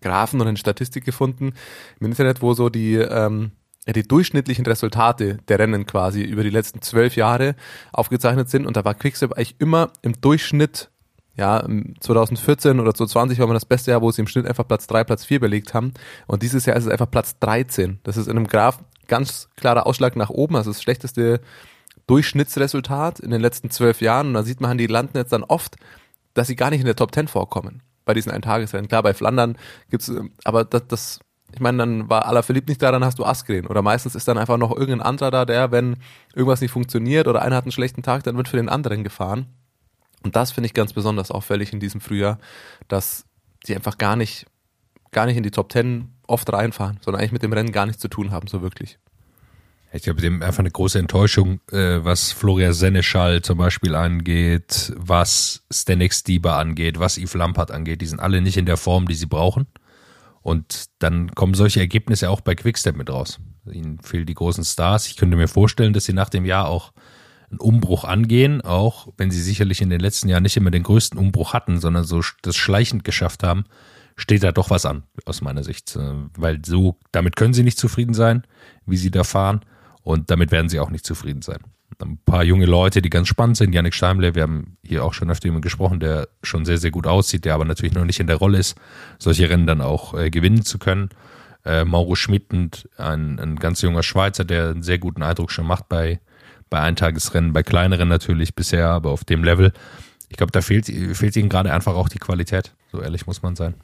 Graphen und eine Statistik gefunden im Internet, wo so die, ähm, die durchschnittlichen Resultate der Rennen quasi über die letzten zwölf Jahre aufgezeichnet sind. Und da war Quickstep eigentlich immer im Durchschnitt, ja, 2014 oder 2020 war man das beste Jahr, wo sie im Schnitt einfach Platz drei, Platz vier belegt haben. Und dieses Jahr ist es einfach Platz 13. Das ist in einem Graph ganz klarer Ausschlag nach oben, also das schlechteste Durchschnittsresultat in den letzten zwölf Jahren. Und da sieht man, die landen jetzt dann oft, dass sie gar nicht in der Top 10 vorkommen bei diesen Eintagesrennen. Klar, bei Flandern gibt's, aber das, das ich meine, dann war Alaphilippe nicht da, dann hast du Askren. Oder meistens ist dann einfach noch irgendein anderer da, der, wenn irgendwas nicht funktioniert oder einer hat einen schlechten Tag, dann wird für den anderen gefahren. Und das finde ich ganz besonders auffällig in diesem Frühjahr, dass die einfach gar nicht, gar nicht in die Top 10 oft reinfahren, sondern eigentlich mit dem Rennen gar nichts zu tun haben, so wirklich. Ich glaube, dem einfach eine große Enttäuschung, äh, was Florian Seneschall zum Beispiel angeht, was Stanek Stieber angeht, was Yves Lampard angeht. Die sind alle nicht in der Form, die sie brauchen. Und dann kommen solche Ergebnisse auch bei Quickstep mit raus. Ihnen fehlen die großen Stars. Ich könnte mir vorstellen, dass sie nach dem Jahr auch einen Umbruch angehen, auch wenn sie sicherlich in den letzten Jahren nicht immer den größten Umbruch hatten, sondern so das schleichend geschafft haben, steht da doch was an, aus meiner Sicht. Äh, weil so, damit können sie nicht zufrieden sein, wie sie da fahren. Und damit werden sie auch nicht zufrieden sein ein paar junge Leute, die ganz spannend sind. Yannick Steimler, wir haben hier auch schon öfter jemand gesprochen, der schon sehr, sehr gut aussieht, der aber natürlich noch nicht in der Rolle ist, solche Rennen dann auch äh, gewinnen zu können. Äh, Mauro Schmidt, ein, ein ganz junger Schweizer, der einen sehr guten Eindruck schon macht bei, bei Eintagesrennen, bei kleineren natürlich bisher, aber auf dem Level. Ich glaube, da fehlt, fehlt ihnen gerade einfach auch die Qualität. So ehrlich muss man sein.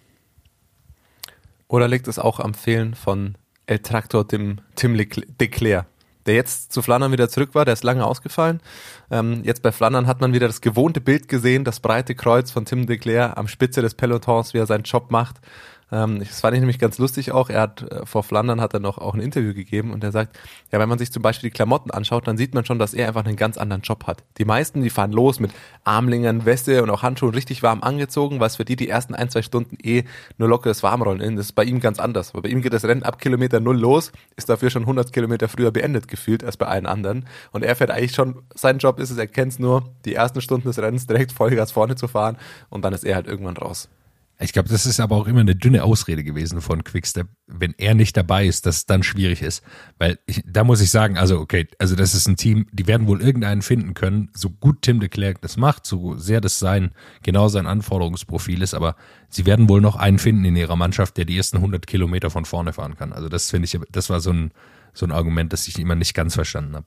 Oder liegt es auch am Fehlen von El Tractor Tim, Tim Leclerc? der jetzt zu Flandern wieder zurück war, der ist lange ausgefallen. Ähm, jetzt bei Flandern hat man wieder das gewohnte Bild gesehen, das breite Kreuz von Tim de Cler am Spitze des Pelotons, wie er seinen Job macht. Ähm, das fand ich nämlich ganz lustig auch. Er hat äh, vor Flandern hat er noch auch ein Interview gegeben und er sagt, ja, wenn man sich zum Beispiel die Klamotten anschaut, dann sieht man schon, dass er einfach einen ganz anderen Job hat. Die meisten, die fahren los mit Armlingern, Weste und auch Handschuhen richtig warm angezogen, was für die die ersten ein, zwei Stunden eh nur lockeres Warmrollen ist. Das ist bei ihm ganz anders. Aber bei ihm geht das Rennen ab Kilometer null los, ist dafür schon 100 Kilometer früher beendet gefühlt als bei allen anderen. Und er fährt eigentlich schon, sein Job ist es, er kennt nur, die ersten Stunden des Rennens direkt Vollgas vorne zu fahren und dann ist er halt irgendwann raus. Ich glaube, das ist aber auch immer eine dünne Ausrede gewesen von Quickstep, wenn er nicht dabei ist, dass es dann schwierig ist. Weil ich, da muss ich sagen, also okay, also das ist ein Team, die werden wohl irgendeinen finden können, so gut Tim de Klerk das macht, so sehr das sein, genau sein Anforderungsprofil ist, aber sie werden wohl noch einen finden in ihrer Mannschaft, der die ersten 100 Kilometer von vorne fahren kann. Also das finde ich, das war so ein, so ein Argument, das ich immer nicht ganz verstanden habe.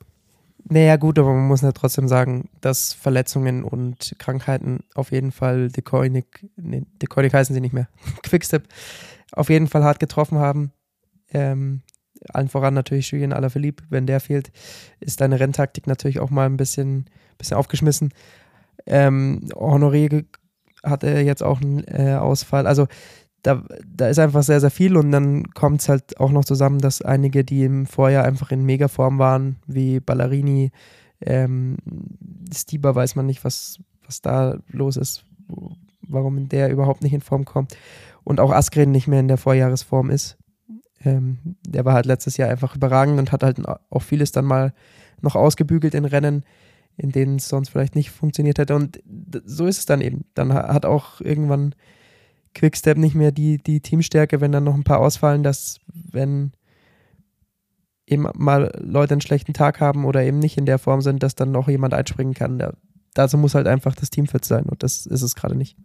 Naja, gut, aber man muss ja trotzdem sagen, dass Verletzungen und Krankheiten auf jeden Fall Decoinic, nee, Decoinic heißen sie nicht mehr, Quickstep, auf jeden Fall hart getroffen haben. Ähm, allen voran natürlich Julien Alaphilippe, wenn der fehlt, ist deine Renntaktik natürlich auch mal ein bisschen, bisschen aufgeschmissen. Ähm, Honoré hatte jetzt auch einen äh, Ausfall. Also da, da ist einfach sehr, sehr viel und dann kommt es halt auch noch zusammen, dass einige, die im Vorjahr einfach in Megaform waren, wie Ballerini, ähm, Stieber weiß man nicht, was, was da los ist, warum der überhaupt nicht in Form kommt und auch Askren nicht mehr in der Vorjahresform ist. Ähm, der war halt letztes Jahr einfach überragend und hat halt auch vieles dann mal noch ausgebügelt in Rennen, in denen es sonst vielleicht nicht funktioniert hätte und so ist es dann eben. Dann hat auch irgendwann Quickstep nicht mehr die, die Teamstärke, wenn dann noch ein paar ausfallen, dass wenn eben mal Leute einen schlechten Tag haben oder eben nicht in der Form sind, dass dann noch jemand einspringen kann. Da, dazu muss halt einfach das Team fit sein und das ist es gerade nicht.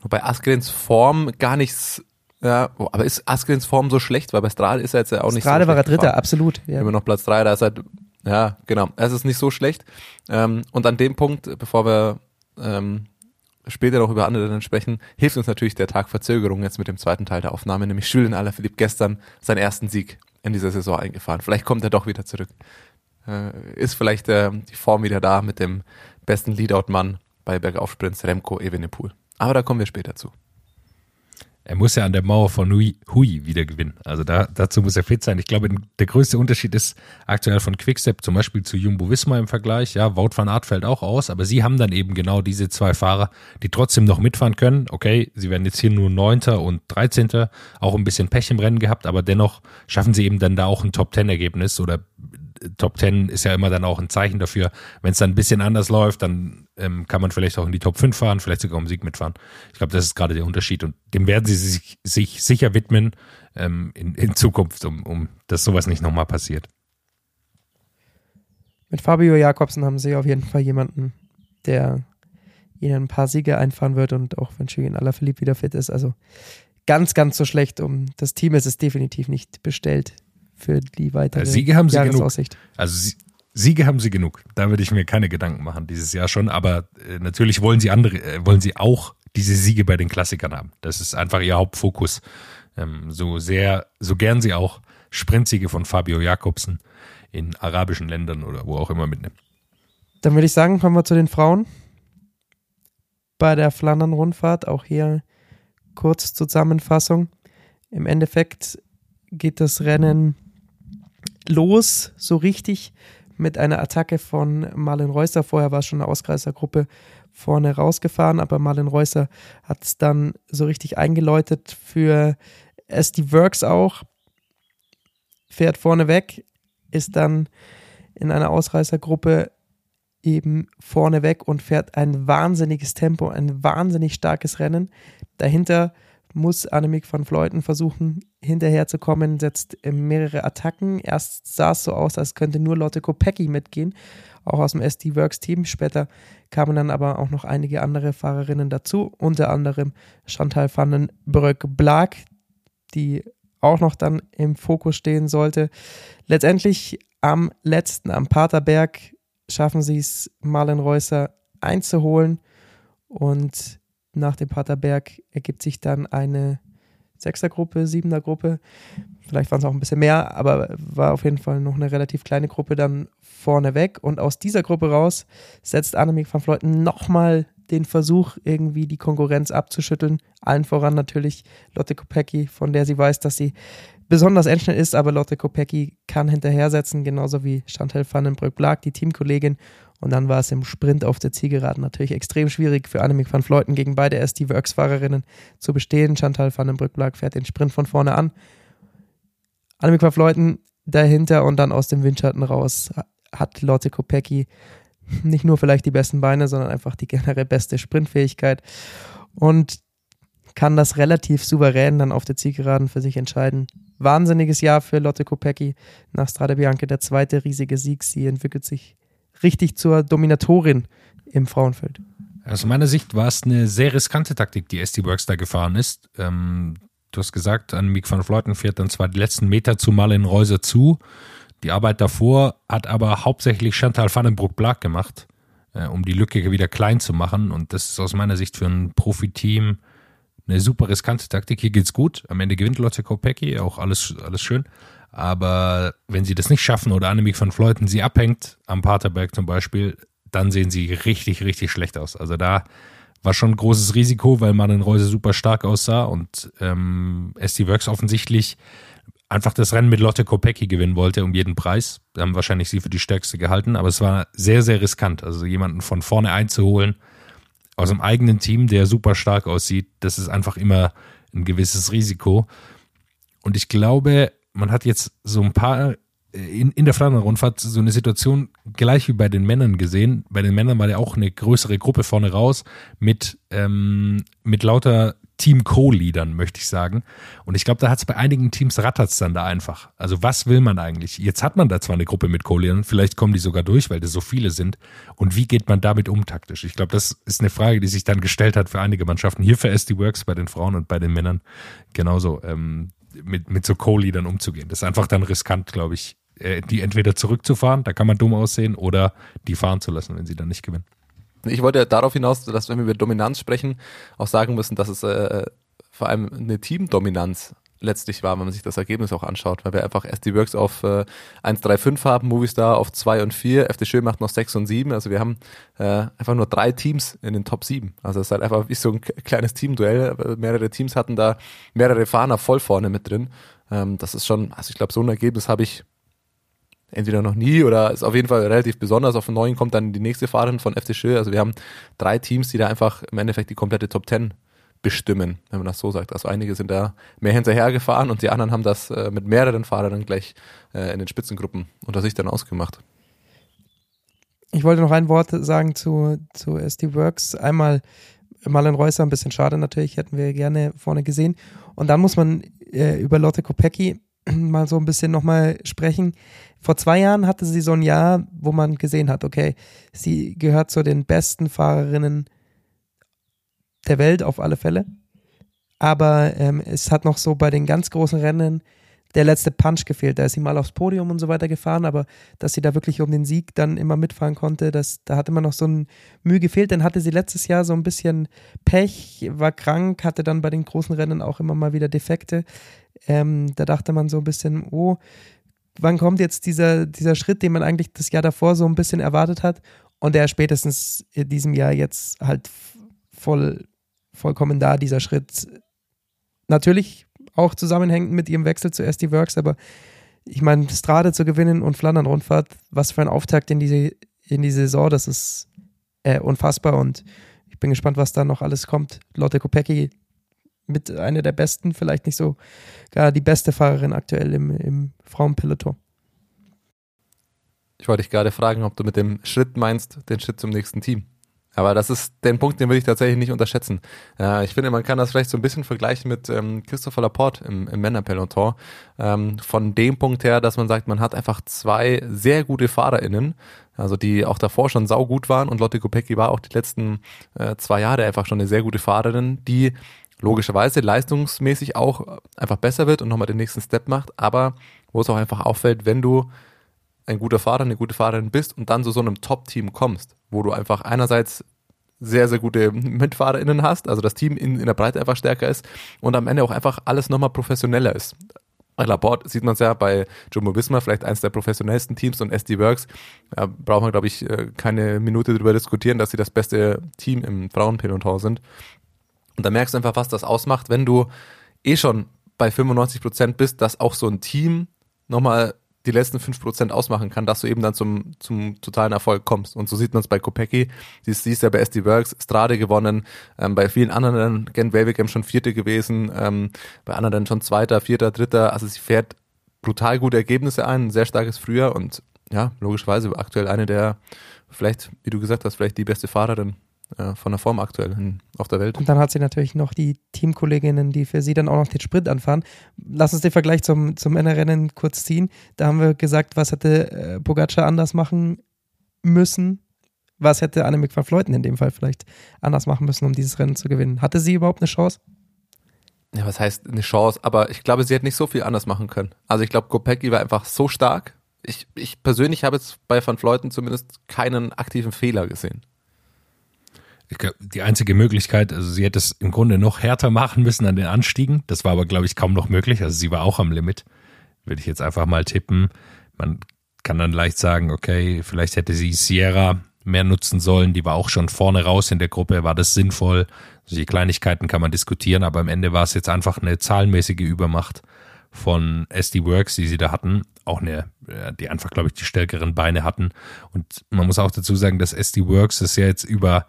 Wobei Asgrens Form gar nichts, ja, aber ist Asgrens Form so schlecht? Weil bei Strade ist er jetzt ja auch Strade nicht so Strade war er Dritter, absolut. Ja. Immer noch Platz drei, da ist halt, ja, genau, es ist nicht so schlecht. Ähm, und an dem Punkt, bevor wir ähm, später noch über andere dann sprechen, hilft uns natürlich der Tag Verzögerung jetzt mit dem zweiten Teil der Aufnahme, nämlich Julian Alaphilippe gestern seinen ersten Sieg in dieser Saison eingefahren. Vielleicht kommt er doch wieder zurück. Äh, ist vielleicht äh, die Form wieder da mit dem besten Leadout-Mann bei Bergaufsprints Remco Evenepoel. Aber da kommen wir später zu. Er muss ja an der Mauer von Hui, Hui wieder gewinnen. Also da, dazu muss er fit sein. Ich glaube, der größte Unterschied ist aktuell von Quickstep zum Beispiel zu Jumbo Visma im Vergleich. Ja, Wout van Aert fällt auch aus, aber sie haben dann eben genau diese zwei Fahrer, die trotzdem noch mitfahren können. Okay, sie werden jetzt hier nur Neunter und Dreizehnter, auch ein bisschen Pech im Rennen gehabt, aber dennoch schaffen sie eben dann da auch ein Top-Ten-Ergebnis oder Top 10 ist ja immer dann auch ein Zeichen dafür. Wenn es dann ein bisschen anders läuft, dann ähm, kann man vielleicht auch in die Top 5 fahren, vielleicht sogar um Sieg mitfahren. Ich glaube, das ist gerade der Unterschied und dem werden sie sich, sich sicher widmen ähm, in, in Zukunft, um, um dass sowas nicht nochmal passiert. Mit Fabio Jakobsen haben sie auf jeden Fall jemanden, der ihnen ein paar Siege einfahren wird und auch wenn Julien Alaphilippe wieder fit ist. Also ganz, ganz so schlecht um das Team ist es definitiv nicht bestellt für die weitere Siege haben sie genug. Jahresaussicht. Also sie, Siege haben sie genug. Da würde ich mir keine Gedanken machen dieses Jahr schon. Aber äh, natürlich wollen sie andere, äh, wollen sie auch diese Siege bei den Klassikern haben. Das ist einfach ihr Hauptfokus. Ähm, so sehr, so gern sie auch Sprintsiege von Fabio Jakobsen in arabischen Ländern oder wo auch immer mitnehmen. Dann würde ich sagen, kommen wir zu den Frauen. Bei der Flandern-Rundfahrt, auch hier kurz Zusammenfassung. Im Endeffekt geht das Rennen los, so richtig, mit einer Attacke von Marlen Reusser. Vorher war es schon eine Ausreißergruppe vorne rausgefahren, aber Marlen Reusser hat es dann so richtig eingeläutet für SD Works auch. Fährt vorne weg, ist dann in einer Ausreißergruppe eben vorne weg und fährt ein wahnsinniges Tempo, ein wahnsinnig starkes Rennen. Dahinter muss Annemiek van Vleuten versuchen, hinterherzukommen, setzt mehrere Attacken. Erst sah es so aus, als könnte nur Lotte Kopecki mitgehen, auch aus dem SD Works Team. Später kamen dann aber auch noch einige andere Fahrerinnen dazu, unter anderem Chantal van den Brück-Blag, die auch noch dann im Fokus stehen sollte. Letztendlich am letzten, am Paterberg, schaffen sie es, Marlen Reusser einzuholen. Und nach dem Paterberg ergibt sich dann eine Sechsergruppe, Siebener-Gruppe. Vielleicht waren es auch ein bisschen mehr, aber war auf jeden Fall noch eine relativ kleine Gruppe dann vorne weg. Und aus dieser Gruppe raus setzt Annemiek van Vleuten nochmal den Versuch, irgendwie die Konkurrenz abzuschütteln. Allen voran natürlich Lotte Kopecki, von der sie weiß, dass sie besonders endschnell ist, aber Lotte Kopecki kann hinterhersetzen, genauso wie Chantal Vandenbrück-Blag, die Teamkollegin. Und dann war es im Sprint auf der Zielgeraden natürlich extrem schwierig für Annemiek van Vleuten gegen beide SD Works-Fahrerinnen zu bestehen. Chantal Vandenbrück-Blag fährt den Sprint von vorne an. Annemiek van Vleuten dahinter und dann aus dem Windschatten raus hat Lotte Kopecki nicht nur vielleicht die besten Beine, sondern einfach die generell beste Sprintfähigkeit und kann das relativ souverän dann auf der Zielgeraden für sich entscheiden. Wahnsinniges Jahr für Lotte Kopecki nach Strade Bianche, der zweite riesige Sieg. Sie entwickelt sich richtig zur Dominatorin im Frauenfeld. Aus meiner Sicht war es eine sehr riskante Taktik, die SD Works da gefahren ist. Ähm, du hast gesagt, Annemiek van Vleuten fährt dann zwar die letzten Meter zumal in Reuser zu die Arbeit davor hat aber hauptsächlich Chantal Vandenbroek-Blag gemacht, äh, um die Lücke wieder klein zu machen. Und das ist aus meiner Sicht für ein Profiteam eine super riskante Taktik. Hier geht's gut. Am Ende gewinnt Lotte Kopecki, auch alles, alles schön. Aber wenn sie das nicht schaffen oder Annemiek von Fleuten sie abhängt, am Paterberg zum Beispiel, dann sehen sie richtig, richtig schlecht aus. Also da war schon ein großes Risiko, weil Marlen Reuse super stark aussah und ähm, SD Works offensichtlich einfach das Rennen mit Lotte Kopecki gewinnen wollte um jeden Preis. Wir haben wahrscheinlich sie für die stärkste gehalten, aber es war sehr, sehr riskant. Also jemanden von vorne einzuholen aus dem eigenen Team, der super stark aussieht, das ist einfach immer ein gewisses Risiko. Und ich glaube, man hat jetzt so ein paar in, in der Flandern-Rundfahrt so eine Situation gleich wie bei den Männern gesehen. Bei den Männern war ja auch eine größere Gruppe vorne raus mit, ähm, mit lauter Team Co-Leadern, möchte ich sagen. Und ich glaube, da hat es bei einigen Teams rattert's dann da einfach. Also was will man eigentlich? Jetzt hat man da zwar eine Gruppe mit Co-Leadern, vielleicht kommen die sogar durch, weil das so viele sind. Und wie geht man damit um taktisch? Ich glaube, das ist eine Frage, die sich dann gestellt hat für einige Mannschaften. Hier für SD Works bei den Frauen und bei den Männern genauso ähm, mit, mit so Co-Leadern umzugehen. Das ist einfach dann riskant, glaube ich, äh, die entweder zurückzufahren, da kann man dumm aussehen, oder die fahren zu lassen, wenn sie dann nicht gewinnen. Ich wollte darauf hinaus, dass wenn wir über Dominanz sprechen, auch sagen müssen, dass es äh, vor allem eine Teamdominanz letztlich war, wenn man sich das Ergebnis auch anschaut, weil wir einfach SD Works auf äh, 1, 3, 5 haben, Movistar auf 2 und 4, FD Schön macht noch 6 und 7, also wir haben äh, einfach nur drei Teams in den Top 7. Also es ist halt einfach wie so ein kleines Teamduell, mehrere Teams hatten da mehrere Fahrer voll vorne mit drin. Ähm, das ist schon, also ich glaube, so ein Ergebnis habe ich entweder noch nie oder ist auf jeden Fall relativ besonders. Auf den neuen kommt dann die nächste Fahrerin von FC Schö. Also wir haben drei Teams, die da einfach im Endeffekt die komplette Top 10 bestimmen, wenn man das so sagt. Also einige sind da mehr hinterhergefahren und die anderen haben das äh, mit mehreren Fahrern gleich äh, in den Spitzengruppen unter sich dann ausgemacht. Ich wollte noch ein Wort sagen zu, zu SD Works. Einmal Marlen Reusser, ein bisschen schade natürlich, hätten wir gerne vorne gesehen. Und dann muss man äh, über Lotte Kopecki mal so ein bisschen nochmal sprechen. Vor zwei Jahren hatte sie so ein Jahr, wo man gesehen hat, okay, sie gehört zu den besten Fahrerinnen der Welt auf alle Fälle. Aber ähm, es hat noch so bei den ganz großen Rennen der letzte Punch gefehlt. Da ist sie mal aufs Podium und so weiter gefahren, aber dass sie da wirklich um den Sieg dann immer mitfahren konnte, das, da hat immer noch so ein Mühe gefehlt. Dann hatte sie letztes Jahr so ein bisschen Pech, war krank, hatte dann bei den großen Rennen auch immer mal wieder Defekte. Ähm, da dachte man so ein bisschen, oh, wann kommt jetzt dieser, dieser Schritt, den man eigentlich das Jahr davor so ein bisschen erwartet hat und der spätestens in diesem Jahr jetzt halt voll vollkommen da, dieser Schritt. Natürlich auch zusammenhängend mit ihrem Wechsel zu SD Works, aber ich meine, Strade zu gewinnen und Flandern-Rundfahrt, was für ein Auftakt in diese, in die Saison, das ist äh, unfassbar und ich bin gespannt, was da noch alles kommt. Lotte Kopecki mit einer der besten, vielleicht nicht so gar die beste Fahrerin aktuell im, im Frauenpeloton. Ich wollte dich gerade fragen, ob du mit dem Schritt meinst, den Schritt zum nächsten Team. Aber das ist den Punkt, den will ich tatsächlich nicht unterschätzen. Äh, ich finde, man kann das vielleicht so ein bisschen vergleichen mit ähm, Christopher Laporte im, im Männerpeloton. Ähm, von dem Punkt her, dass man sagt, man hat einfach zwei sehr gute FahrerInnen, also die auch davor schon saugut waren und Lotte Kopecki war auch die letzten äh, zwei Jahre einfach schon eine sehr gute Fahrerin, die logischerweise leistungsmäßig auch einfach besser wird und nochmal den nächsten Step macht, aber wo es auch einfach auffällt, wenn du ein guter Fahrer, eine gute Fahrerin bist und dann zu so einem Top-Team kommst, wo du einfach einerseits sehr, sehr gute MitfahrerInnen hast, also das Team in, in der Breite einfach stärker ist und am Ende auch einfach alles nochmal professioneller ist. Bei Laporte sieht man es ja bei Jumbo Visma, vielleicht eines der professionellsten Teams und SD Works. Da braucht man, glaube ich, äh, keine Minute darüber diskutieren, dass sie das beste Team im Frauenpeloton sind. Und da merkst du einfach, was das ausmacht, wenn du eh schon bei 95 Prozent bist, dass auch so ein Team nochmal die letzten 5% ausmachen kann, dass du eben dann zum, zum totalen Erfolg kommst. Und so sieht man es bei Kopecki. Sie ist, ja bei SD Works, Strade gewonnen, ähm, bei vielen anderen, Gent Wevelgem schon Vierte gewesen, ähm, bei anderen schon Zweiter, Vierter, Dritter. Also sie fährt brutal gute Ergebnisse ein, ein sehr starkes Frühjahr und ja, logischerweise aktuell eine der, vielleicht, wie du gesagt hast, vielleicht die beste Fahrerin äh, von der Form aktuell in, auf der Welt. Und dann hat sie natürlich noch die Teamkolleginnen, die für sie dann auch noch den Sprint anfahren. Lass uns den Vergleich zum, zum Männerrennen kurz ziehen. Da haben wir gesagt, was hätte äh, Pogacar anders machen müssen. Was hätte Annemiek van Fleuten in dem Fall vielleicht anders machen müssen, um dieses Rennen zu gewinnen? Hatte sie überhaupt eine Chance? Ja, was heißt eine Chance? Aber ich glaube, sie hätte nicht so viel anders machen können. Also ich glaube, Kopecki war einfach so stark. Ich, ich persönlich habe jetzt bei Van Fleuten zumindest keinen aktiven Fehler gesehen glaub, die einzige Möglichkeit, also sie hätte es im Grunde noch härter machen müssen an den Anstiegen. Das war aber, glaube ich, kaum noch möglich. Also sie war auch am Limit. Würde ich jetzt einfach mal tippen. Man kann dann leicht sagen, okay, vielleicht hätte sie Sierra mehr nutzen sollen. Die war auch schon vorne raus in der Gruppe. War das sinnvoll? Also die Kleinigkeiten kann man diskutieren, aber am Ende war es jetzt einfach eine zahlenmäßige Übermacht von SD Works, die sie da hatten. Auch eine, die einfach, glaube ich, die stärkeren Beine hatten. Und man muss auch dazu sagen, dass SD Works das ja jetzt über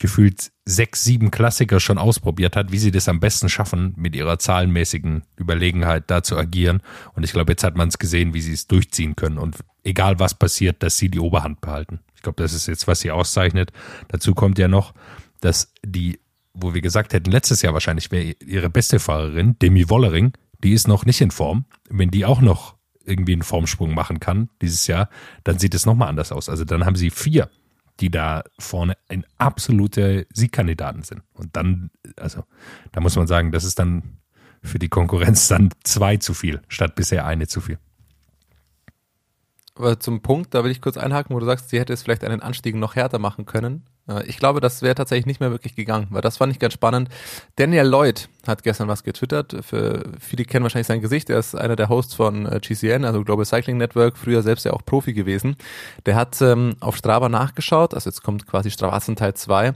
gefühlt sechs, sieben Klassiker schon ausprobiert hat, wie sie das am besten schaffen, mit ihrer zahlenmäßigen Überlegenheit da zu agieren. Und ich glaube, jetzt hat man es gesehen, wie sie es durchziehen können. Und egal was passiert, dass sie die Oberhand behalten. Ich glaube, das ist jetzt, was sie auszeichnet. Dazu kommt ja noch, dass die, wo wir gesagt hätten, letztes Jahr wahrscheinlich wäre ihre beste Fahrerin, Demi Wollering, die ist noch nicht in Form. Wenn die auch noch irgendwie einen Formsprung machen kann dieses Jahr, dann sieht es nochmal anders aus. Also dann haben sie vier die da vorne ein absolute Siegkandidaten sind. Und dann, also, da muss man sagen, das ist dann für die Konkurrenz dann zwei zu viel, statt bisher eine zu viel. Aber zum Punkt, da will ich kurz einhaken, wo du sagst, sie hätte es vielleicht einen Anstieg noch härter machen können. Äh, ich glaube, das wäre tatsächlich nicht mehr wirklich gegangen, weil das fand ich ganz spannend. Daniel Lloyd hat gestern was getwittert. Für viele kennen wahrscheinlich sein Gesicht. Er ist einer der Hosts von äh, GCN, also Global Cycling Network, früher selbst ja auch Profi gewesen. Der hat ähm, auf Strava nachgeschaut, also jetzt kommt quasi Stravazen Teil 2.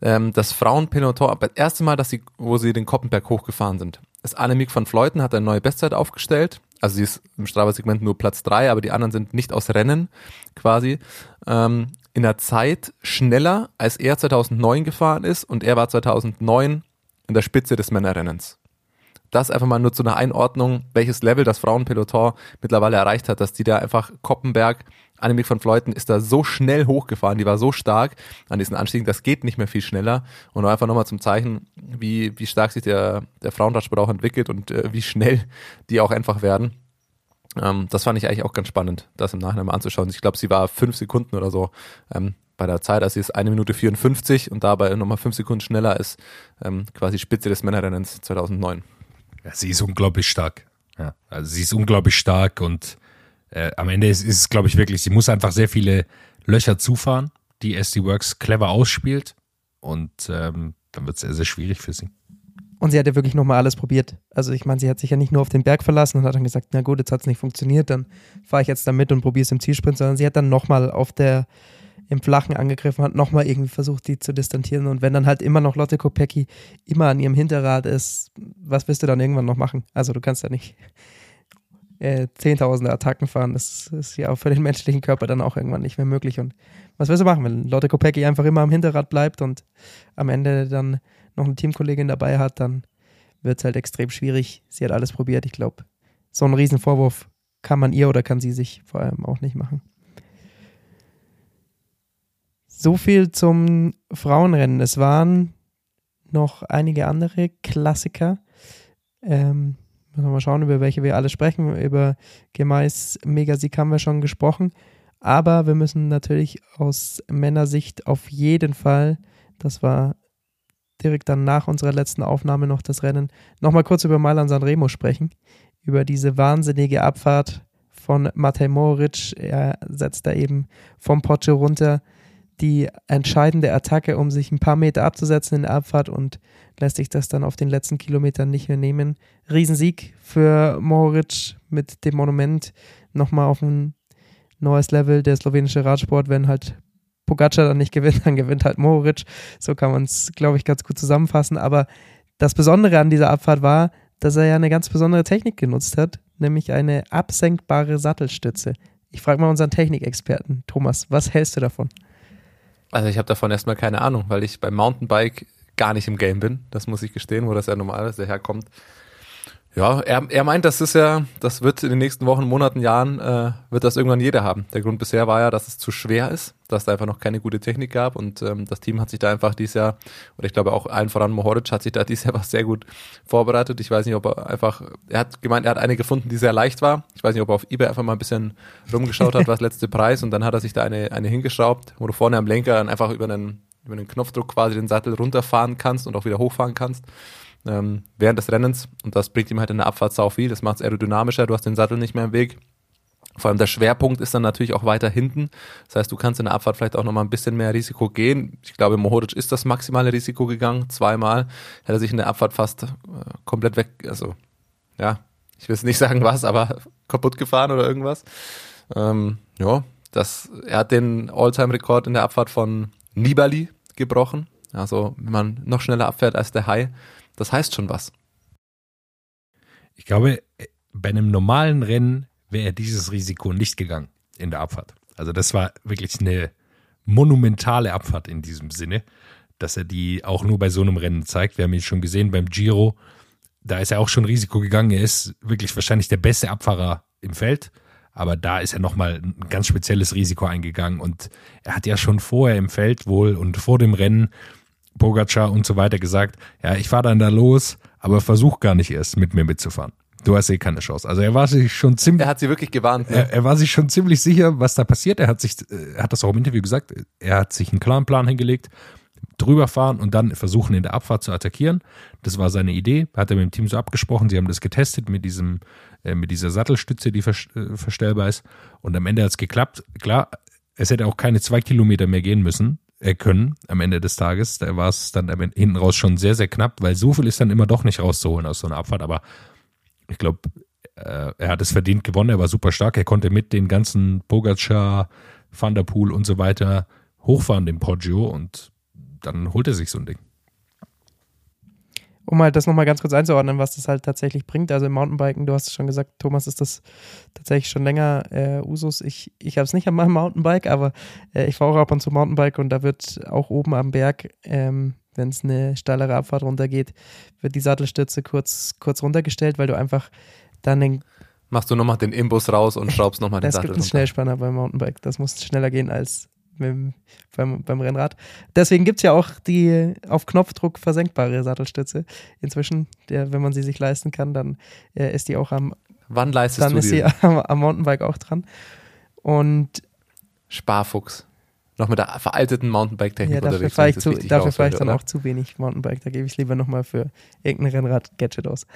Ähm, das Frauenpeloton, das erste Mal, dass sie, wo sie den Koppenberg hochgefahren sind. Das Annemiek van Fleuten hat eine neue Bestzeit aufgestellt. Also sie ist im Strava-Segment nur Platz drei, aber die anderen sind nicht aus Rennen quasi. Ähm, in der Zeit schneller, als er 2009 gefahren ist und er war 2009 in der Spitze des Männerrennens. Das einfach mal nur zu einer Einordnung, welches Level das Frauenpeloton mittlerweile erreicht hat, dass die da einfach Koppenberg, Annemiek van Fleuten ist da so schnell hochgefahren, die war so stark an diesen Anstiegen, das geht nicht mehr viel schneller. Und einfach nochmal zum Zeichen, wie, wie stark sich der, der Frauenradsport auch entwickelt und äh, wie schnell die auch einfach werden. Ähm, das fand ich eigentlich auch ganz spannend, das im Nachhinein mal anzuschauen. Ich glaube, sie war fünf Sekunden oder so ähm, bei der Zeit, also sie ist eine Minute 54 und dabei nochmal fünf Sekunden schneller ist ähm, quasi Spitze des Männerrennens 2009. Ja, sie ist unglaublich stark. Ja, also sie ist unglaublich stark und äh, am Ende ist, es, glaube ich, wirklich, sie muss einfach sehr viele Löcher zufahren, die SD Works clever ausspielt und ähm, dann wird es sehr, sehr schwierig für sie. Und sie hat ja wirklich nochmal alles probiert. Also ich meine, sie hat sich ja nicht nur auf den Berg verlassen und hat dann gesagt, na gut, jetzt hat es nicht funktioniert, dann fahre ich jetzt da mit und probiere es im Zielsprint, sondern sie hat dann nochmal auf der, im Flachen angegriffen, hat nochmal irgendwie versucht, die zu distanzieren. Und wenn dann halt immer noch Lotte Kopecki immer an ihrem Hinterrad ist, was willst du dann irgendwann noch machen? Also du kannst ja nicht äh, zehntausende Attacken fahren. Das ist ja auch für den menschlichen Körper dann auch irgendwann nicht mehr möglich. Und was willst du machen, wenn Lotte Kopecki einfach immer am Hinterrad bleibt und am Ende dann noch eine Teamkollegin dabei hat, dann wird es halt extrem schwierig. Sie hat alles probiert. Ich glaube, so einen Riesenvorwurf kann man ihr oder kann sie sich vor allem auch nicht machen. So viel zum Frauenrennen. Es waren noch einige andere Klassiker. Ähm, müssen wir mal schauen, über welche wir alle sprechen. Über Gemeis Megasieg haben wir schon gesprochen. Aber wir müssen natürlich aus Männersicht auf jeden Fall, das war direkt dann nach unserer letzten Aufnahme noch das Rennen, nochmal kurz über Milan Sanremo sprechen. Über diese wahnsinnige Abfahrt von Matej Moric. Er setzt da eben vom Poggio runter die entscheidende Attacke, um sich ein paar Meter abzusetzen in der Abfahrt und lässt sich das dann auf den letzten Kilometern nicht mehr nehmen. Riesensieg für Moric mit dem Monument nochmal auf ein neues Level. Der slowenische Radsport, wenn halt Pogacar dann nicht gewinnt, dann gewinnt halt Moric. So kann man es, glaube ich, ganz gut zusammenfassen. Aber das Besondere an dieser Abfahrt war, dass er ja eine ganz besondere Technik genutzt hat, nämlich eine absenkbare Sattelstütze. Ich frage mal unseren Technikexperten, Thomas, was hältst du davon? Also ich habe davon erstmal keine Ahnung, weil ich beim Mountainbike gar nicht im Game bin. Das muss ich gestehen, wo das ja normal ist, der herkommt. Ja, er, er meint, das ist ja, das wird in den nächsten Wochen, Monaten, Jahren, äh, wird das irgendwann jeder haben. Der Grund bisher war ja, dass es zu schwer ist, dass da einfach noch keine gute Technik gab und ähm, das Team hat sich da einfach dieses Jahr, oder ich glaube auch allen voran Mohoric hat sich da dieses Jahr was sehr gut vorbereitet. Ich weiß nicht, ob er einfach, er hat gemeint, er hat eine gefunden, die sehr leicht war. Ich weiß nicht, ob er auf Ebay einfach mal ein bisschen rumgeschaut hat, was letzte Preis und dann hat er sich da eine, eine hingeschraubt, wo du vorne am Lenker dann einfach über einen, über einen Knopfdruck quasi den Sattel runterfahren kannst und auch wieder hochfahren kannst ähm, während des Rennens und das bringt ihm halt in der Abfahrt sau viel. Das macht es aerodynamischer, du hast den Sattel nicht mehr im Weg. Vor allem der Schwerpunkt ist dann natürlich auch weiter hinten. Das heißt, du kannst in der Abfahrt vielleicht auch nochmal ein bisschen mehr Risiko gehen. Ich glaube, Mohoric ist das maximale Risiko gegangen. Zweimal hat er sich in der Abfahrt fast äh, komplett weg, also ja, ich will es nicht sagen was, aber kaputt gefahren oder irgendwas. Ähm, ja, das, er hat den All-Time-Rekord in der Abfahrt von Nibali gebrochen. Also, wenn man noch schneller abfährt als der Hai, das heißt schon was. Ich glaube, bei einem normalen Rennen wäre er dieses Risiko nicht gegangen in der Abfahrt. Also das war wirklich eine monumentale Abfahrt in diesem Sinne, dass er die auch nur bei so einem Rennen zeigt. Wir haben ihn schon gesehen beim Giro. Da ist er auch schon Risiko gegangen. Er ist wirklich wahrscheinlich der beste Abfahrer im Feld. Aber da ist er nochmal ein ganz spezielles Risiko eingegangen. Und er hat ja schon vorher im Feld wohl und vor dem Rennen Pogacar und so weiter gesagt, ja, ich fahre dann da los, aber versuch gar nicht erst mit mir mitzufahren. Du hast eh keine Chance. Also er war sich schon ziemlich. Er hat sie wirklich gewarnt. Ne? Er, er, war sich schon ziemlich sicher, was da passiert. Er hat sich, er hat das auch im Interview gesagt, er hat sich einen klaren Plan hingelegt, drüber fahren und dann versuchen in der Abfahrt zu attackieren. Das war seine Idee. Hat er mit dem Team so abgesprochen. Sie haben das getestet mit diesem, äh, mit dieser Sattelstütze, die vers äh, verstellbar ist. Und am Ende hat es geklappt. Klar, es hätte auch keine zwei Kilometer mehr gehen müssen äh, können am Ende des Tages. Da war es dann hinten raus schon sehr, sehr knapp, weil so viel ist dann immer doch nicht rauszuholen aus so einer Abfahrt. Aber ich glaube, äh, er hat es verdient gewonnen. Er war super stark. Er konnte mit den ganzen Pogacar, Van der Poel und so weiter hochfahren, dem Poggio. Und dann holt er sich so ein Ding um halt das nochmal ganz kurz einzuordnen, was das halt tatsächlich bringt. Also im Mountainbiken, du hast es schon gesagt, Thomas, ist das tatsächlich schon länger äh, Usus. Ich, ich habe es nicht an meinem Mountainbike, aber äh, ich fahre auch ab und zu Mountainbike und da wird auch oben am Berg, ähm, wenn es eine steilere Abfahrt runtergeht, wird die Sattelstütze kurz, kurz runtergestellt, weil du einfach dann den Machst du nochmal den Imbus raus und schraubst nochmal den es Sattel gibt einen runter. Schnellspanner beim Mountainbike. Das muss schneller gehen als beim, beim Rennrad. Deswegen gibt es ja auch die auf Knopfdruck versenkbare Sattelstütze. Inzwischen, der, wenn man sie sich leisten kann, dann äh, ist die auch am, Wann leistest dann du ist sie am, am Mountainbike auch dran. Und Sparfuchs. Noch mit der veralteten Mountainbike-Technik ja, dafür fahre ich, zu, dafür fahr ich dann oder? auch zu wenig Mountainbike. Da gebe ich es lieber nochmal für irgendein Rennrad-Gadget aus.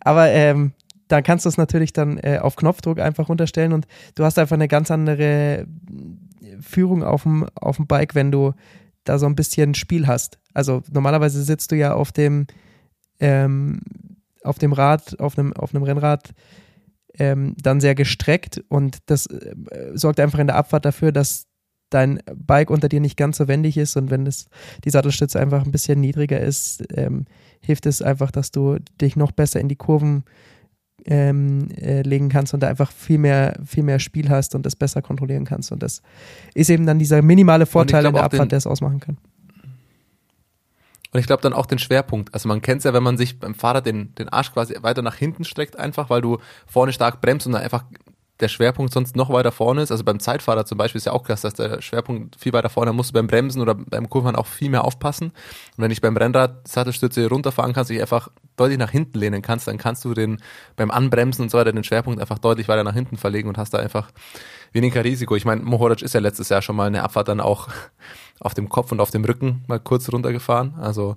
Aber ähm, dann kannst du es natürlich dann äh, auf Knopfdruck einfach runterstellen und du hast einfach eine ganz andere Führung auf dem, auf dem Bike, wenn du da so ein bisschen Spiel hast. Also normalerweise sitzt du ja auf dem, ähm, auf dem Rad, auf einem, auf einem Rennrad ähm, dann sehr gestreckt und das äh, sorgt einfach in der Abfahrt dafür, dass dein Bike unter dir nicht ganz so wendig ist und wenn das, die Sattelstütze einfach ein bisschen niedriger ist, ähm, hilft es einfach, dass du dich noch besser in die Kurven ähm, äh, legen kannst und da einfach viel mehr, viel mehr Spiel hast und das besser kontrollieren kannst. Und das ist eben dann dieser minimale Vorteil in der Abfahrt, der es ausmachen kann. Und ich glaube dann auch den Schwerpunkt. Also man kennt es ja, wenn man sich beim Fahrrad den, den Arsch quasi weiter nach hinten streckt, einfach, weil du vorne stark bremst und dann einfach der Schwerpunkt sonst noch weiter vorne ist. Also beim Zeitfahrer zum Beispiel ist ja auch krass, dass der Schwerpunkt viel weiter vorne, musst du beim Bremsen oder beim Kurven auch viel mehr aufpassen. Und wenn ich beim Rennrad Sattelstütze runterfahren kannst, dich einfach deutlich nach hinten lehnen kannst, dann kannst du den beim Anbremsen und so weiter den Schwerpunkt einfach deutlich weiter nach hinten verlegen und hast da einfach weniger Risiko. Ich meine, Mohoric ist ja letztes Jahr schon mal eine Abfahrt dann auch auf dem Kopf und auf dem Rücken mal kurz runtergefahren. Also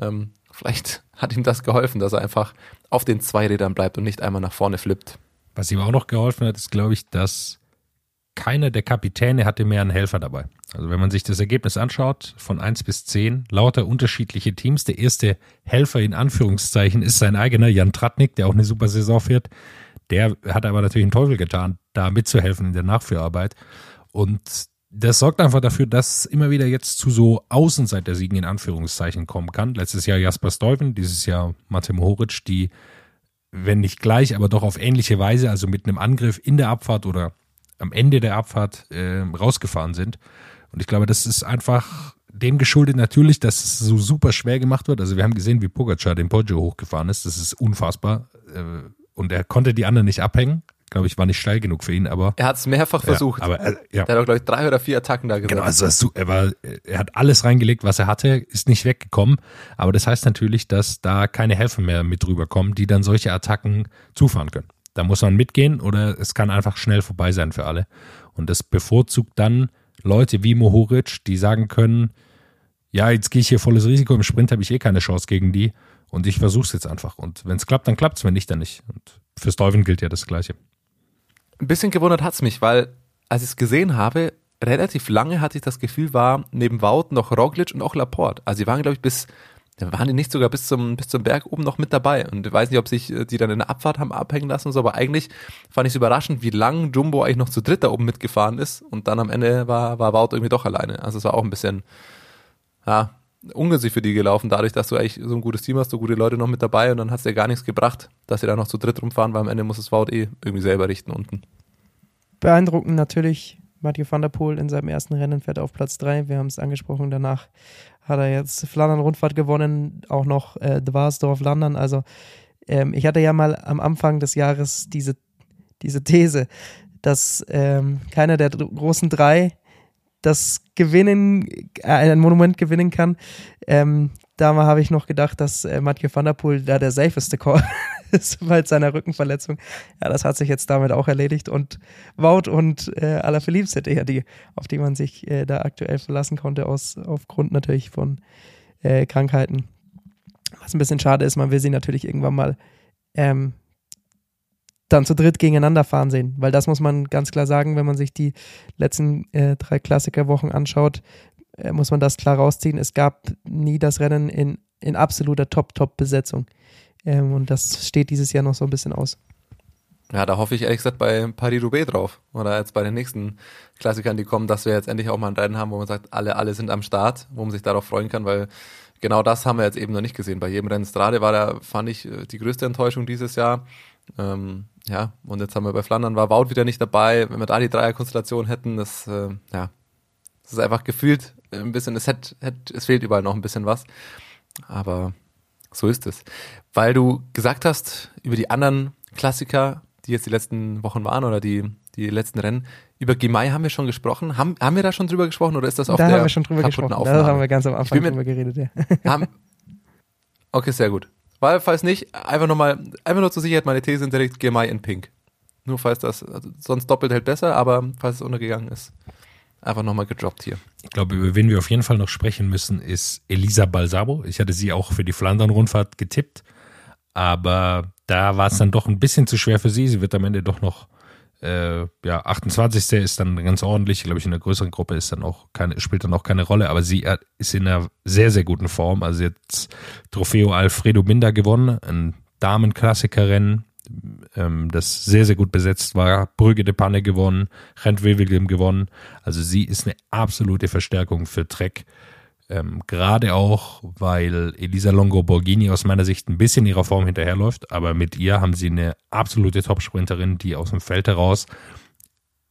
ähm, vielleicht hat ihm das geholfen, dass er einfach auf den Zweirädern bleibt und nicht einmal nach vorne flippt. Was ihm auch noch geholfen hat, ist, glaube ich, dass keiner der Kapitäne hatte mehr einen Helfer dabei. Also wenn man sich das Ergebnis anschaut, von 1 bis 10, lauter unterschiedliche Teams. Der erste Helfer in Anführungszeichen ist sein eigener Jan Tratnik, der auch eine super Saison fährt. Der hat aber natürlich einen Teufel getan, da mitzuhelfen in der Nachführarbeit. Und das sorgt einfach dafür, dass immer wieder jetzt zu so Außenseiter-Siegen in Anführungszeichen kommen kann. Letztes Jahr Jasper Stuyven, dieses Jahr Mate Mohoric, die wenn nicht gleich, aber doch auf ähnliche Weise, also mit einem Angriff in der Abfahrt oder am Ende der Abfahrt äh, rausgefahren sind. Und ich glaube, das ist einfach dem geschuldet natürlich, dass es so super schwer gemacht wird. Also wir haben gesehen, wie Pogacar den Poggio hochgefahren ist. Das ist unfassbar. Äh, und er konnte die anderen nicht abhängen. Glaube ich, war nicht steil genug für ihn, aber Er hat es mehrfach versucht. Ja, aber äh, ja. Der hat auch, glaube ich, drei oder vier Attacken da gesetzt. Genau, also er, war, er hat alles reingelegt, was er hatte, ist nicht weggekommen. Aber das heißt natürlich, dass da keine Helfer mehr mit drüber kommen, die dann solche Attacken zufahren können. Da muss man mitgehen oder es kann einfach schnell vorbei sein für alle. Und das bevorzugt dann Leute wie Mohoric, die sagen können, ja, jetzt gehe ich hier volles Risiko, im Sprint habe ich eh keine Chance gegen die und ich versuche es jetzt einfach. Und wenn es klappt, dann klappt es, wenn nicht, dann nicht. Und für Stuyven gilt ja das Gleiche. Ein bisschen gewundert hat's mich, weil als ich es gesehen habe, relativ lange hatte ich das Gefühl, war neben Wout noch Roglic und auch Laporte. Also sie waren, glaube ich, bis, waren die nicht sogar bis zum, bis zum Berg oben noch mit dabei. Und ich weiß nicht, ob sich äh, die dann in der Abfahrt haben abhängen lassen und so, aber eigentlich fand ich es überraschend, wie lang Jumbo eigentlich noch zu dritt da oben mitgefahren ist. Und dann am Ende war, war Wout irgendwie doch alleine. Also es war auch ein bisschen, ja, ungünstig für die gelaufen, dadurch, dass du eigentlich so ein gutes Team hast, so gute Leute noch mit dabei und dann hat es dir gar nichts gebracht, dass sie da noch zu dritt rumfahren, weil am Ende muss es Wout eh irgendwie selber richten unten. Beeindruckend natürlich. Mathieu van der Poel in seinem ersten Rennen fährt auf Platz 3. Wir haben es angesprochen. Danach hat er jetzt Flandern-Rundfahrt gewonnen, auch noch äh, Dwarsdorf-Landern. Also ähm, ich hatte ja mal am Anfang des Jahres diese, diese These, dass ähm, keiner der großen drei das gewinnen, äh, ein Monument gewinnen kann. Ähm, da habe ich noch gedacht, dass äh, Mathieu van der Poel da der safeste Call ist bei seiner Rückenverletzung. Ja, das hat sich jetzt damit auch erledigt und Wout und äh, Alaphilippe sind eher die, auf die man sich äh, da aktuell verlassen konnte, aus, aufgrund natürlich von äh, Krankheiten. Was ein bisschen schade ist, man will sie natürlich irgendwann mal ähm, dann zu dritt gegeneinander fahren sehen, weil das muss man ganz klar sagen, wenn man sich die letzten äh, drei Klassikerwochen anschaut, äh, muss man das klar rausziehen. Es gab nie das Rennen in, in absoluter Top-Top-Besetzung. Ähm, und das steht dieses Jahr noch so ein bisschen aus. Ja, da hoffe ich ehrlich gesagt bei Paris-Roubaix drauf. Oder jetzt bei den nächsten Klassikern, die kommen, dass wir jetzt endlich auch mal ein Rennen haben, wo man sagt, alle, alle sind am Start, wo man sich darauf freuen kann, weil genau das haben wir jetzt eben noch nicht gesehen. Bei jedem Rennen Strade war da, fand ich, äh, die größte Enttäuschung dieses Jahr. Ähm, ja, und jetzt haben wir bei Flandern war Wout wieder nicht dabei. Wenn wir da die Dreierkonstellation hätten, das, äh, ja, das ist einfach gefühlt ein bisschen, es, hätt, hätt, es fehlt überall noch ein bisschen was. Aber so ist es. Weil du gesagt hast, über die anderen Klassiker, die jetzt die letzten Wochen waren oder die, die letzten Rennen, über Gimai haben wir schon gesprochen. Haben, haben wir da schon drüber gesprochen oder ist das auf da der haben wir schon drüber gesprochen. Aufnahme? Da haben wir ganz am Anfang drüber geredet, ja. Haben, okay, sehr gut. Weil, falls nicht, einfach nochmal, einfach nur zur Sicherheit meine These hinterlegt, Gimai in Pink. Nur falls das, also sonst doppelt hält besser, aber falls es untergegangen ist, einfach nochmal gedroppt hier. Ich glaube, über wen wir auf jeden Fall noch sprechen müssen, ist Elisa Balsabo. Ich hatte sie auch für die Flandern-Rundfahrt getippt, aber da war es dann doch ein bisschen zu schwer für sie. Sie wird am Ende doch noch, äh, ja, 28. ist dann ganz ordentlich. Glaube ich, in der größeren Gruppe ist dann auch keine, spielt dann auch keine Rolle, aber sie hat- ist in einer sehr, sehr guten Form. Also jetzt Trofeo Alfredo Binder gewonnen, ein Damenklassikerrennen, ähm, das sehr, sehr gut besetzt war. Brügge de Panne gewonnen, Rent Wevelgem gewonnen. Also sie ist eine absolute Verstärkung für Trek. Ähm, Gerade auch, weil Elisa Longo Borghini aus meiner Sicht ein bisschen ihrer Form hinterherläuft, aber mit ihr haben sie eine absolute Topsprinterin, die aus dem Feld heraus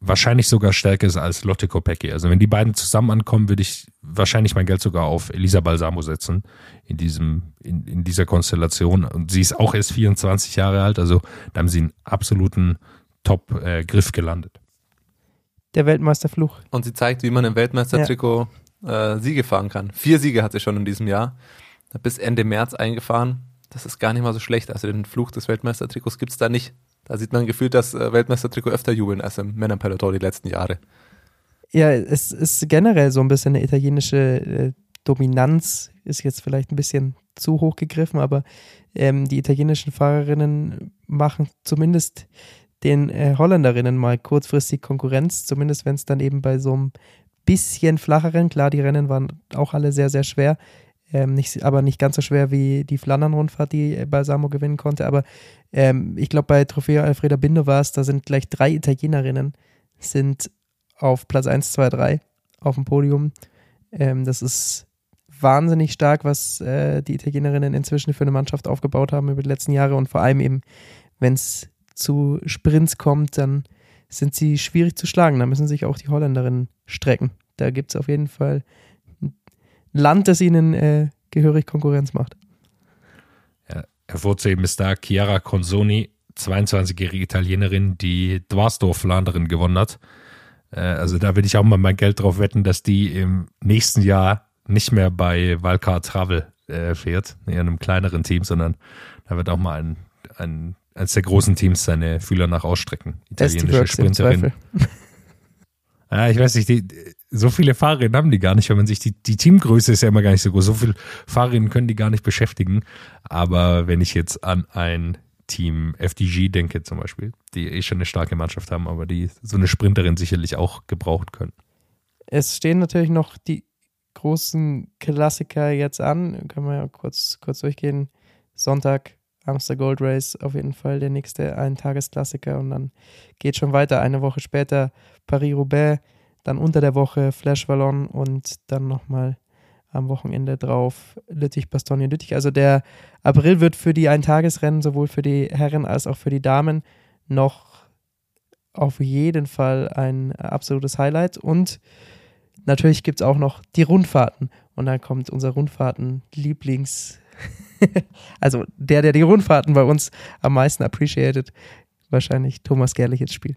wahrscheinlich sogar stärker ist als Lotte Kopecky. Also wenn die beiden zusammen ankommen, würde ich wahrscheinlich mein Geld sogar auf Elisa Balsamo setzen in diesem, in, in dieser Konstellation. Und sie ist auch erst 24 Jahre alt, also da haben sie einen absoluten Top-Griff gelandet. Der Weltmeisterfluch. Und sie zeigt, wie man im Weltmeistertrikot äh, Siege fahren kann. Vier Siege hat sie schon in diesem Jahr. Bis Ende März eingefahren. Das ist gar nicht mal so schlecht. Also den Fluch des Weltmeistertrikots gibt's da nicht. Da sieht man gefühlt das äh, Weltmeistertrikot öfter jubeln als im Männerpeloton die letzten Jahre. Ja, es ist generell so ein bisschen eine italienische äh, Dominanz, ist jetzt vielleicht ein bisschen zu hoch gegriffen, aber ähm, die italienischen Fahrerinnen machen zumindest den äh, Holländerinnen mal kurzfristig Konkurrenz, zumindest wenn es dann eben bei so einem bisschen flacheren, klar, die Rennen waren auch alle sehr, sehr schwer, ähm, nicht, aber nicht ganz so schwer wie die Flandern-Rundfahrt, die äh, Balsamo gewinnen konnte, aber ähm, ich glaube, bei Trofeo Alfreda Binde war es, da sind gleich drei Italienerinnen, sind auf Platz 1, 2, 3 auf dem Podium. Ähm, das ist wahnsinnig stark, was äh, die Italienerinnen inzwischen für eine Mannschaft aufgebaut haben über die letzten Jahre. Und vor allem eben, wenn es zu Sprints kommt, dann sind sie schwierig zu schlagen. Da müssen sich auch die Holländerinnen strecken. Da gibt es auf jeden Fall ein Land, das ihnen äh, gehörig Konkurrenz macht. Hervorzuheben ist da Chiara Consoni, 22-jährige Italienerin, die Dwarsdorf-Flanderin gewonnen hat. Äh, Also da würde ich auch mal mein Geld drauf wetten, dass die im nächsten Jahr nicht mehr bei Valcar Travel äh, fährt, in einem kleineren Team, sondern da wird auch mal ein, ein eines der großen Teams seine Fühler nach ausstrecken. Italienische Sprinterin. Ja, ich weiß nicht, die, so viele Fahrerinnen haben die gar nicht, wenn man sich die, die Teamgröße ist ja immer gar nicht so groß. So viele Fahrerinnen können die gar nicht beschäftigen. Aber wenn ich jetzt an ein Team FDG denke zum Beispiel, die eh schon eine starke Mannschaft haben, aber die so eine Sprinterin sicherlich auch gebrauchen können. Es stehen natürlich noch die großen Klassiker jetzt an. Können wir ja kurz, kurz durchgehen. Sonntag, Amster Gold Race, auf jeden Fall der nächste Eintagesklassiker. Und dann geht schon weiter. Eine Woche später Paris-Roubaix, dann unter der Woche Flash Wallon und dann nochmal am Wochenende drauf Lüttich-Bastogne-Lüttich. Also der April wird für die Eintagesrennen sowohl für die Herren als auch für die Damen noch auf jeden Fall ein absolutes Highlight. Und natürlich gibt es auch noch die Rundfahrten. Und dann kommt unser Rundfahrten-Lieblings- also der, der die Rundfahrten bei uns am meisten appreciated, wahrscheinlich Thomas Gerlich ins Spiel.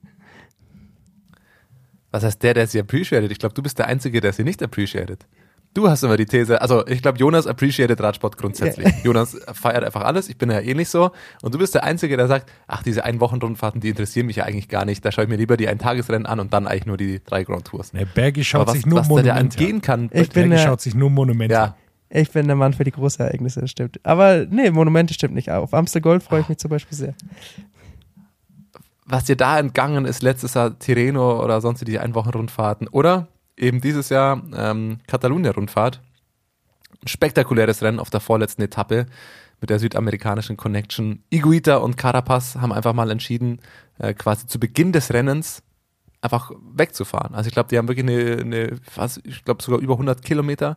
Was heißt der, der sie appreciated? Ich glaube, du bist der Einzige, der sie nicht appreciated. Du hast immer die These, also ich glaube, Jonas appreciated Radsport grundsätzlich. Jonas feiert einfach alles, ich bin ja ähnlich so. Und du bist der Einzige, der sagt, ach, diese Ein-Wochen-Rundfahrten, die interessieren mich ja eigentlich gar nicht. Da schaue ich mir lieber die Eintagesrennen an und dann eigentlich nur die drei Grand Tours. Der Bergi schaut was, sich nur was der Monumente entgehen an. kann, Ich bin Bergi der- schaut sich nur Monumente an. ja, Ich bin der Mann für die großen Ereignisse, das stimmt. Aber nee, Monumente stimmt nicht. Auf Amstel Gold freue ich mich zum Beispiel sehr. was dir da entgangen ist letztes Jahr Tirreno oder sonst die Einwochen-Rundfahrten oder eben dieses Jahr ähm, Catalunya-Rundfahrt. Ein spektakuläres Rennen auf der vorletzten Etappe mit der südamerikanischen Connection. Iguita und Carapaz haben einfach mal entschieden, äh, quasi zu Beginn des Rennens einfach wegzufahren. Also ich glaube, die haben wirklich eine, eine was, ich glaube sogar über 100 Kilometer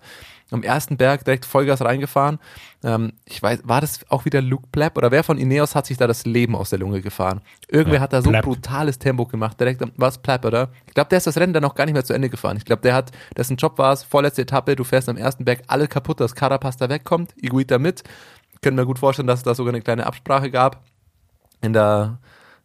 am ersten Berg direkt Vollgas reingefahren. Ähm, ich weiß, war das auch wieder Luke Plapp oder wer von Ineos hat sich da das Leben aus der Lunge gefahren? Irgendwer Ja, hat da so Plapp. brutales Tempo gemacht, direkt am, was Plapp, oder? Ich glaube, der ist das Rennen dann noch gar nicht mehr zu Ende gefahren. Ich glaube, der hat, dessen Job war es, vorletzte Etappe, du fährst am ersten Berg alle kaputt, dass Carapaz da wegkommt, Iguita mit. Können wir gut vorstellen, dass es da sogar eine kleine Absprache gab in der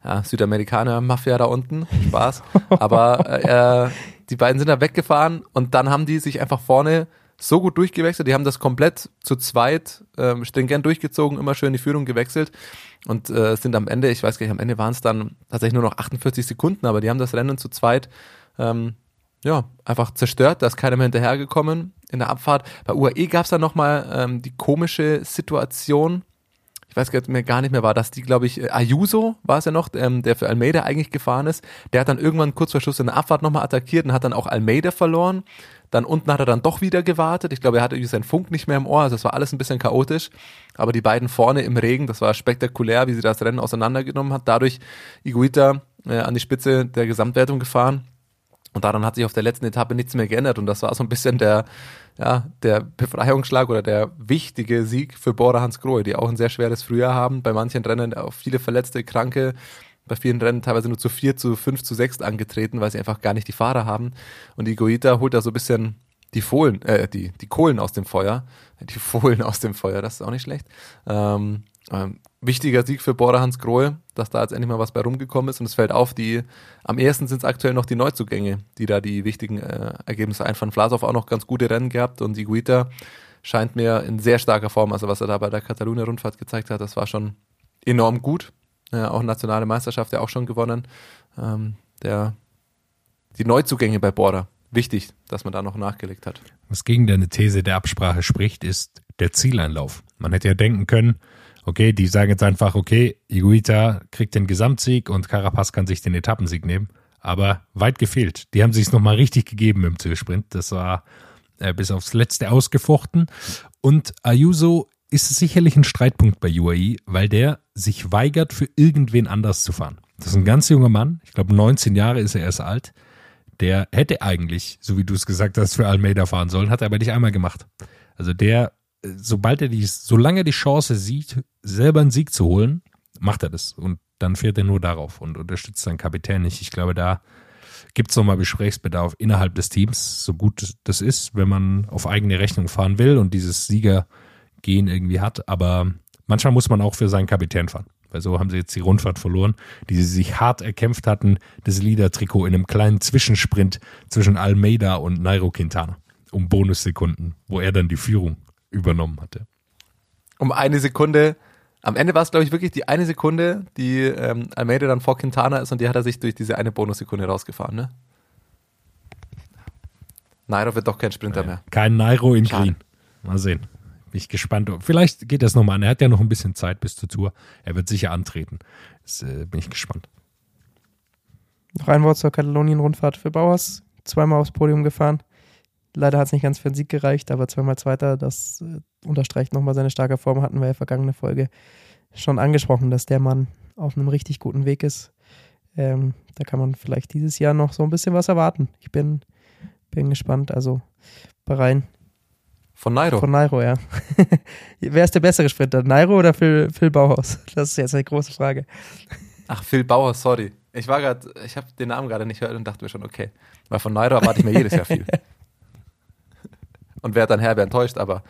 ja, Südamerikaner-Mafia da unten. Spaß. Aber äh, die beiden sind da weggefahren und dann haben die sich einfach vorne so gut durchgewechselt. Die haben das komplett zu zweit ähm, stringent durchgezogen, immer schön die Führung gewechselt und äh, sind am Ende, ich weiß gar nicht, am Ende waren es dann tatsächlich nur noch 48 Sekunden, aber die haben das Rennen zu zweit ähm, ja, einfach zerstört, da ist keiner mehr hinterhergekommen in der Abfahrt. Bei UAE gab es dann nochmal ähm, die komische Situation, ich weiß gar- nicht mehr, war das die, glaube ich, äh, Ayuso war es ja noch, ähm, der für Almeida eigentlich gefahren ist. Der hat dann irgendwann kurz vor Schluss in der Abfahrt nochmal attackiert und hat dann auch Almeida verloren. Dann unten hat er dann doch wieder gewartet. Ich glaube, er hatte irgendwie seinen Funk nicht mehr im Ohr. Also es war alles ein bisschen chaotisch. Aber die beiden vorne im Regen, das war spektakulär, wie sie das Rennen auseinandergenommen hat. Dadurch Iguita äh, an die Spitze der Gesamtwertung gefahren. Und daran hat sich auf der letzten Etappe nichts mehr geändert. Und das war so ein bisschen der, ja, der Befreiungsschlag oder der wichtige Sieg für Bora Hansgrohe, die auch ein sehr schweres Frühjahr haben. Bei manchen Rennen auch viele Verletzte, Kranke, bei vielen Rennen teilweise nur zu vier, zu fünf, zu sechs angetreten, weil sie einfach gar nicht die Fahrer haben. Und die Goita holt da so ein bisschen die Fohlen, äh, die, die Kohlen aus dem Feuer. Die Fohlen aus dem Feuer, das ist auch nicht schlecht. Ähm, ähm, wichtiger Sieg für Bora Hans Grohe, dass da jetzt endlich mal was bei rumgekommen ist. Und es fällt auf, die am ersten sind es aktuell noch die Neuzugänge, die da die wichtigen äh, Ergebnisse einfahren. Vlasov auch noch ganz gute Rennen gehabt und die Guita scheint mir in sehr starker Form, also was er da bei der Katalonien-Rundfahrt gezeigt hat, das war schon enorm gut. Äh, auch nationale Meisterschaft ja auch schon gewonnen. Ähm, der, die Neuzugänge bei Bora, wichtig, dass man da noch nachgelegt hat. Was gegen deine These der Absprache spricht, ist der Zieleinlauf. Man hätte ja denken können, okay, die sagen jetzt einfach, okay, Iguita kriegt den Gesamtsieg und Carapaz kann sich den Etappensieg nehmen. Aber weit gefehlt. Die haben sich es nochmal richtig gegeben im Zielsprint. Das war äh, bis aufs Letzte ausgefochten. Und Ayuso ist sicherlich ein Streitpunkt bei UAE, weil der sich weigert, für irgendwen anders zu fahren. Das ist ein ganz junger Mann. Ich glaube, 19 Jahre ist er erst alt. Der hätte eigentlich, so wie du es gesagt hast, für Almeida fahren sollen, hat er aber nicht einmal gemacht. Also der, sobald er die, solange er die Chance sieht, selber einen Sieg zu holen, macht er das. Und dann fährt er nur darauf und unterstützt seinen Kapitän nicht. Ich glaube, da gibt es nochmal Gesprächsbedarf innerhalb des Teams, so gut das ist, wenn man auf eigene Rechnung fahren will und dieses Siegergehen irgendwie hat. Aber manchmal muss man auch für seinen Kapitän fahren. Weil so haben sie jetzt die Rundfahrt verloren, die sie sich hart erkämpft hatten, das Leader-Trikot in einem kleinen Zwischensprint zwischen Almeida und Nairo Quintana. Um Bonussekunden, wo er dann die Führung übernommen hatte. um eine Sekunde. Am Ende war es, glaube ich, wirklich die eine Sekunde, die ähm, Almeida dann vor Quintana ist und die hat er sich durch diese eine Bonussekunde rausgefahren, ne? Nairo wird doch kein Sprinter mehr. Kein Nairo in Schade. Green. Mal sehen. Bin ich gespannt. Vielleicht geht das nochmal an. Er hat ja noch ein bisschen Zeit bis zur Tour. Er wird sicher antreten. Das, äh, bin ich gespannt. Noch ein Wort zur Katalonien-Rundfahrt für Bauers. Zweimal aufs Podium gefahren. Leider hat es nicht ganz für den Sieg gereicht, aber zweimal Zweiter. Das äh, unterstreicht nochmal seine starke Form. Hatten wir ja vergangene Folge schon angesprochen, dass der Mann auf einem richtig guten Weg ist. Ähm, da kann man vielleicht dieses Jahr noch so ein bisschen was erwarten. Ich bin, bin gespannt. Also Bahrain Von Nairo. von Nairo, ja. Wer ist der bessere Sprinter? Nairo oder Phil, Phil Bauhaus? Das ist jetzt eine große Frage. Ach, Phil Bauer, sorry. Ich war gerade, ich habe den Namen gerade nicht gehört und dachte mir schon, okay. Weil von Nairo erwarte ich mir jedes Jahr viel. Und wer dann herbe enttäuscht, aber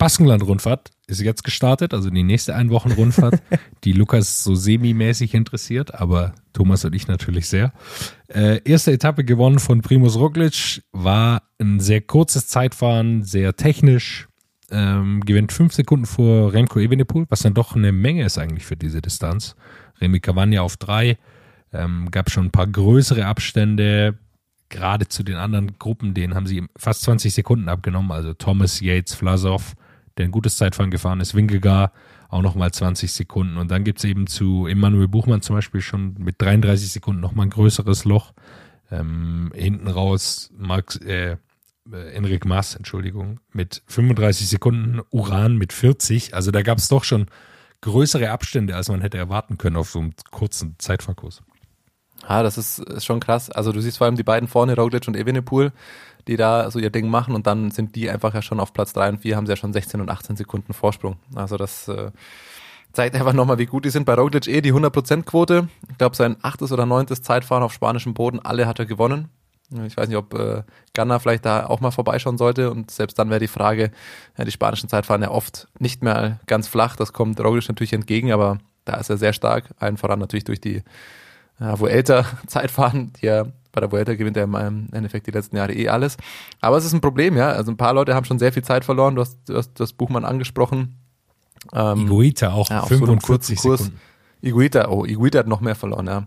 Baskenland-Rundfahrt ist jetzt gestartet, also die nächste Einwochen-Rundfahrt, die Lukas so semi-mäßig interessiert, aber Thomas und ich natürlich sehr. Äh, erste Etappe gewonnen von Primus Roglic, war ein sehr kurzes Zeitfahren, sehr technisch, ähm, gewinnt fünf Sekunden vor Remco Evenepoel, was dann doch eine Menge ist eigentlich für diese Distanz. Remy Cavagna auf drei, ähm, gab schon ein paar größere Abstände, gerade zu den anderen Gruppen, denen haben sie fast 20 Sekunden abgenommen. Also Thomas, Yates, Vlasov, der ein gutes Zeitfahren gefahren ist, Wingegar auch nochmal 20 Sekunden. Und dann gibt es eben zu Emanuel Buchmann zum Beispiel schon mit 33 Sekunden nochmal ein größeres Loch. Ähm, hinten raus Max, äh, äh, Enric Maas, Entschuldigung, mit 35 Sekunden, Uran mit 40. Also da gab es doch schon größere Abstände, als man hätte erwarten können auf so einem kurzen Zeitfahrkurs. Ja, das ist, ist schon krass. Also du siehst vor allem die beiden vorne, Roglic und Evenepoel, die da so ihr Ding machen und dann sind die einfach ja schon auf Platz 3 und 4, haben sie ja schon 16 und 18 Sekunden Vorsprung. Also das äh, zeigt einfach nochmal, wie gut die sind. Bei Roglic eh die 100%-Quote. Ich glaube, sein achtes oder neuntes Zeitfahren auf spanischem Boden, alle hat er gewonnen. Ich weiß nicht, ob äh, Ganna vielleicht da auch mal vorbeischauen sollte und selbst dann wäre die Frage, ja, die spanischen Zeitfahren ja oft nicht mehr ganz flach, das kommt Roglic natürlich entgegen, aber da ist er sehr stark, allen voran natürlich durch die äh, Vuelta-Zeitfahren, die ja bei der Vuelta gewinnt er im Endeffekt die letzten Jahre eh alles. Aber es ist ein Problem, ja. Also ein paar Leute haben schon sehr viel Zeit verloren. Du hast, du hast das Buchmann angesprochen. Ähm, Iguita auch ja, 45 so. Sekunden. Iguita, oh, Iguita hat noch mehr verloren, ja.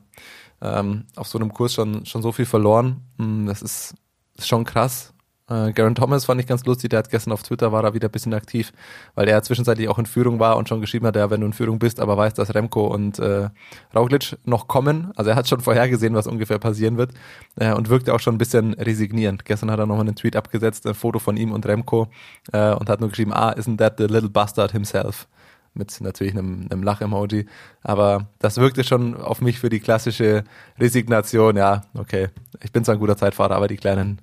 Ähm, auf so einem Kurs schon, schon so viel verloren. Hm, Das ist, ist schon krass. Äh, Garen Thomas fand ich ganz lustig, der hat gestern auf Twitter, war da wieder ein bisschen aktiv, weil er zwischenzeitlich auch in Führung war und schon geschrieben hat, ja, wenn du in Führung bist, aber weißt, dass Remco und äh, Roglic noch kommen. Also er hat schon vorhergesehen, was ungefähr passieren wird äh, und wirkte auch schon ein bisschen resignierend. Gestern hat er nochmal einen Tweet abgesetzt, ein Foto von ihm und Remco äh, und hat nur geschrieben, ah, isn't that the little bastard himself? mit natürlich einem, einem Lach-Emoji. Aber das wirkte schon auf mich für die klassische Resignation. Ja, okay, ich bin zwar ein guter Zeitfahrer, aber die kleinen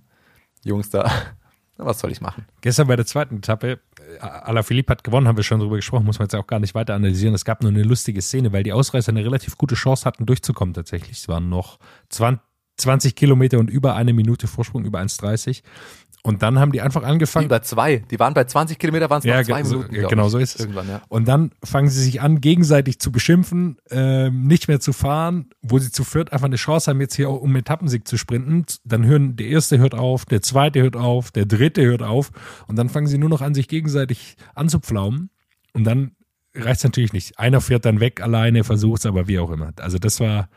Jungs da, was soll ich machen? Gestern bei der zweiten Etappe, äh, Alaphilippe hat gewonnen, haben wir schon drüber gesprochen, muss man jetzt auch gar nicht weiter analysieren. Es gab nur eine lustige Szene, weil die Ausreißer eine relativ gute Chance hatten, durchzukommen tatsächlich. Es waren noch 20, 20 Kilometer und über eine Minute Vorsprung, über 1,30. Und dann haben die einfach angefangen. Über zwei. Die waren bei 20 Kilometer, waren es Ja, noch zwei so, Minuten. ja, genau so ist es. Irgendwann, ja. Und dann fangen sie sich an, gegenseitig zu beschimpfen, ähm, nicht mehr zu fahren, wo sie zu viert einfach eine Chance haben, jetzt hier um Etappensieg zu sprinten. Dann hören, der erste hört auf, der zweite hört auf, der dritte hört auf. Und dann fangen sie nur noch an, sich gegenseitig anzupflaumen. Und dann reicht es natürlich nicht. Einer fährt dann weg alleine, versucht es, aber wie auch immer. Also das war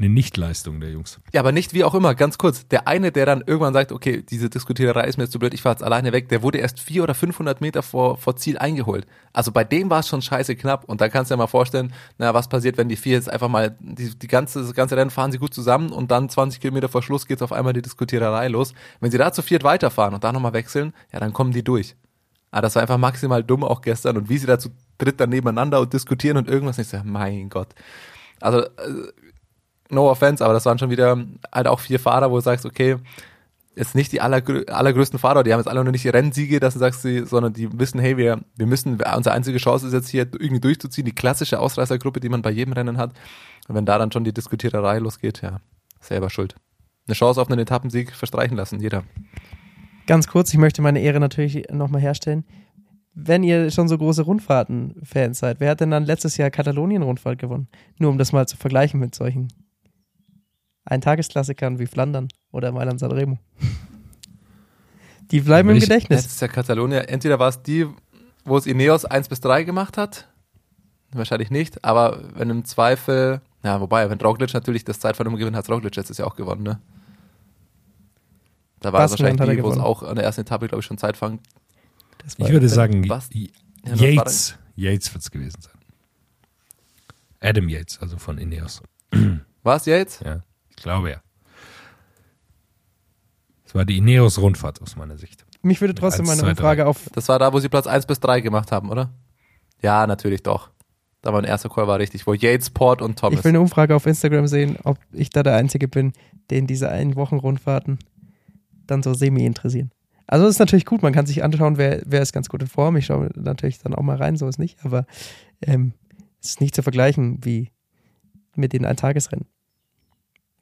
eine Nichtleistung der Jungs. Ja, aber nicht wie auch immer, ganz kurz. Der eine, der dann irgendwann sagt, okay, diese Diskutiererei ist mir jetzt zu blöd, ich fahr jetzt alleine weg, der wurde erst vier oder 500 Meter vor, vor Ziel eingeholt. Also bei dem war es schon scheiße knapp. Und da kannst du dir mal vorstellen, na, was passiert, wenn die vier jetzt einfach mal, die, die ganze, das ganze Rennen fahren sie gut zusammen und dann 20 Kilometer vor Schluss geht auf einmal die Diskutiererei los. Wenn sie da zu viert weiterfahren und da nochmal wechseln, ja, dann kommen die durch. Ah, das war einfach maximal dumm auch gestern und wie sie dazu dritt dann nebeneinander und diskutieren und irgendwas nicht so, mein Gott. Also, äh, no offense, aber das waren schon wieder halt auch vier Fahrer, wo du sagst, okay, jetzt nicht die allergrö allergrößten Fahrer, die haben jetzt alle noch nicht die Rennsiege, dass sagst, sie, sondern die wissen, hey, wir, wir müssen, unsere einzige Chance ist jetzt hier irgendwie durchzuziehen, die klassische Ausreißergruppe, die man bei jedem Rennen hat. Und wenn da dann schon die Diskutiererei losgeht, ja, selber schuld. Eine Chance auf einen Etappensieg verstreichen lassen, jeder. Ganz kurz, ich möchte meine Ehre natürlich nochmal herstellen. Wenn ihr schon so große Rundfahrten-Fans seid, wer hat denn dann letztes Jahr Katalonien-Rundfahrt gewonnen? Nur um das mal zu vergleichen mit solchen Eintagesklassikern wie Flandern oder Mailand Sanremo. Die bleiben im ich- Gedächtnis. Letztes Jahr Katalonia, entweder war es die, wo es Ineos 1 bis 3 gemacht hat, wahrscheinlich nicht, aber wenn im Zweifel, ja, wobei, wenn Roglic natürlich das Zeitfahren immer gewinnt, hat Roglic letztes Jahr auch gewonnen, ne? Da war es wahrscheinlich die, wo es auch an der ersten Etappe, glaube ich, schon Zeitfahren. Das war- Ich würde sagen, was? Y- Ja, Yates. Yates wird es gewesen sein. Adam Yates, also von Ineos. War es jetzt? Ja, ich glaube ja. Es war die Ineos-Rundfahrt aus meiner Sicht. Mich würde trotzdem Eins, meine zwei, Umfrage auf Das war da, wo sie Platz 1 bis 3 gemacht haben, oder? Ja, natürlich doch. Da war ein erster Call war richtig, wo Yates, Port und Thomas. Ich will eine Umfrage auf Instagram sehen, ob ich da der Einzige bin, den diese einen Wochen Rundfahrten dann so semi interessieren. Also das ist natürlich gut, man kann sich anschauen, wer, wer ist ganz gut in Form. Ich schaue natürlich dann auch mal rein, so ist nicht, aber ähm, es ist nicht zu vergleichen wie mit den Eintagesrennen.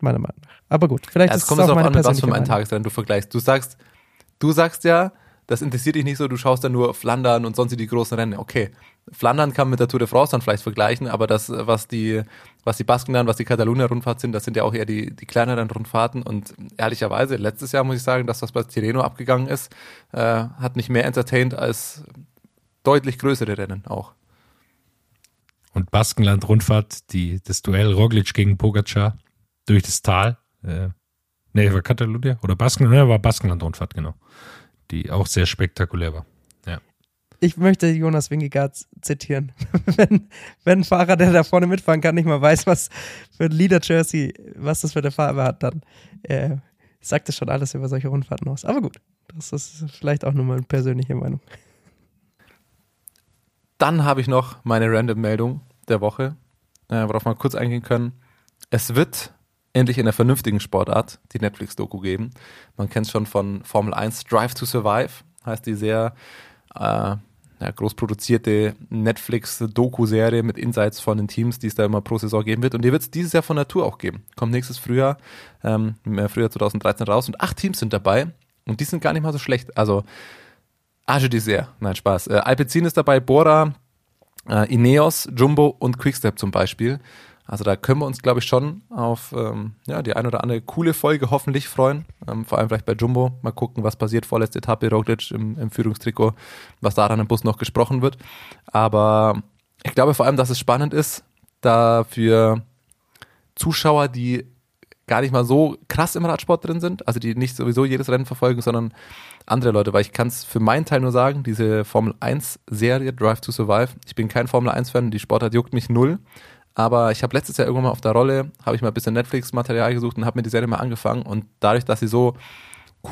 Meiner Meinung nach. Aber gut, vielleicht Ja, ist es es kommt auch darauf meine an, mit was für einem Meinung. Tagesrennen du vergleichst. Du sagst, du sagst ja, das interessiert dich nicht so, du schaust dann nur Flandern und sonst die großen Rennen. Okay, Flandern kann man mit der Tour de France dann vielleicht vergleichen, aber das, was die, was die Baskenland, was die Catalonia-Rundfahrt sind, das sind ja auch eher die, die kleineren Rundfahrten und ehrlicherweise, letztes Jahr muss ich sagen, dass das bei Tirreno abgegangen ist, äh, hat mich mehr entertained als deutlich größere Rennen auch. Und Baskenland-Rundfahrt, die, das Duell Roglic gegen Pogacar durch das Tal. Äh, nee, war Katalonien oder Baskenland, ne, war Baskenland-Rundfahrt, genau. Die auch sehr spektakulär war. Ja. Ich möchte Jonas Wingegaard zitieren. wenn, wenn ein Fahrer, der da vorne mitfahren kann, nicht mal weiß, was für ein Leader-Jersey, was das für eine Farbe hat, dann äh, sagt es schon alles über solche Rundfahrten aus. Aber gut, das ist vielleicht auch nur meine persönliche Meinung. Dann habe ich noch meine Random-Meldung der Woche, äh, worauf wir kurz eingehen können. Es wird endlich in einer vernünftigen Sportart die Netflix-Doku geben. Man kennt es schon von Formel 1 Drive to Survive, heißt die sehr äh, ja, groß produzierte Netflix-Doku-Serie mit Insights von den Teams, die es da immer pro Saison geben wird. Und die wird es dieses Jahr von Natur auch geben. Kommt nächstes Frühjahr, ähm, im Frühjahr 2013 raus und acht Teams sind dabei und die sind gar nicht mal so schlecht. Also Age Dessert, nein Spaß. Äh, Alpecin ist dabei, Bora, äh, Ineos, Jumbo und Quickstep zum Beispiel. Also da können wir uns, glaube ich, schon auf ähm, ja, die ein oder andere coole Folge hoffentlich freuen. Ähm, vor allem vielleicht bei Jumbo. Mal gucken, was passiert. Vorletzte Etappe, Roglic im, im Führungstrikot, was da dann im Bus noch gesprochen wird. Aber ich glaube vor allem, dass es spannend ist, da für Zuschauer, die gar nicht mal so krass im Radsport drin sind, also die nicht sowieso jedes Rennen verfolgen, sondern andere Leute, weil ich kann es für meinen Teil nur sagen, diese Formel 1 Serie Drive to Survive, ich bin kein Formel 1 Fan, die Sportart juckt mich null, aber ich habe letztes Jahr irgendwann mal auf der Rolle, habe ich mal ein bisschen Netflix-Material gesucht und habe mir die Serie mal angefangen. Und dadurch, dass sie so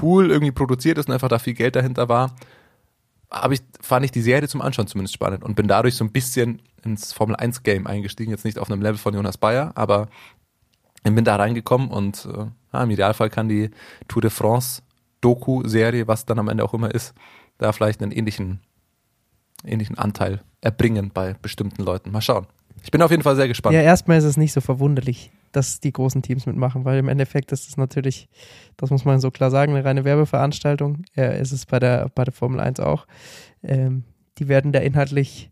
cool irgendwie produziert ist und einfach da viel Geld dahinter war, ich, fand ich die Serie zum Anschauen zumindest spannend und bin dadurch so ein bisschen ins Formel 1 Game eingestiegen. Jetzt nicht auf einem Level von Jonas Bayer, aber bin da reingekommen und äh, im Idealfall kann die Tour de France Doku-Serie, was dann am Ende auch immer ist, da vielleicht einen ähnlichen, ähnlichen Anteil erbringen bei bestimmten Leuten. Mal schauen. Ich bin auf jeden Fall sehr gespannt. Ja, erstmal ist es nicht so verwunderlich, dass die großen Teams mitmachen, weil im Endeffekt ist es natürlich, das muss man so klar sagen, eine reine Werbeveranstaltung. Ja, ist es bei der, bei der Formel 1 auch. Ähm, die werden da inhaltlich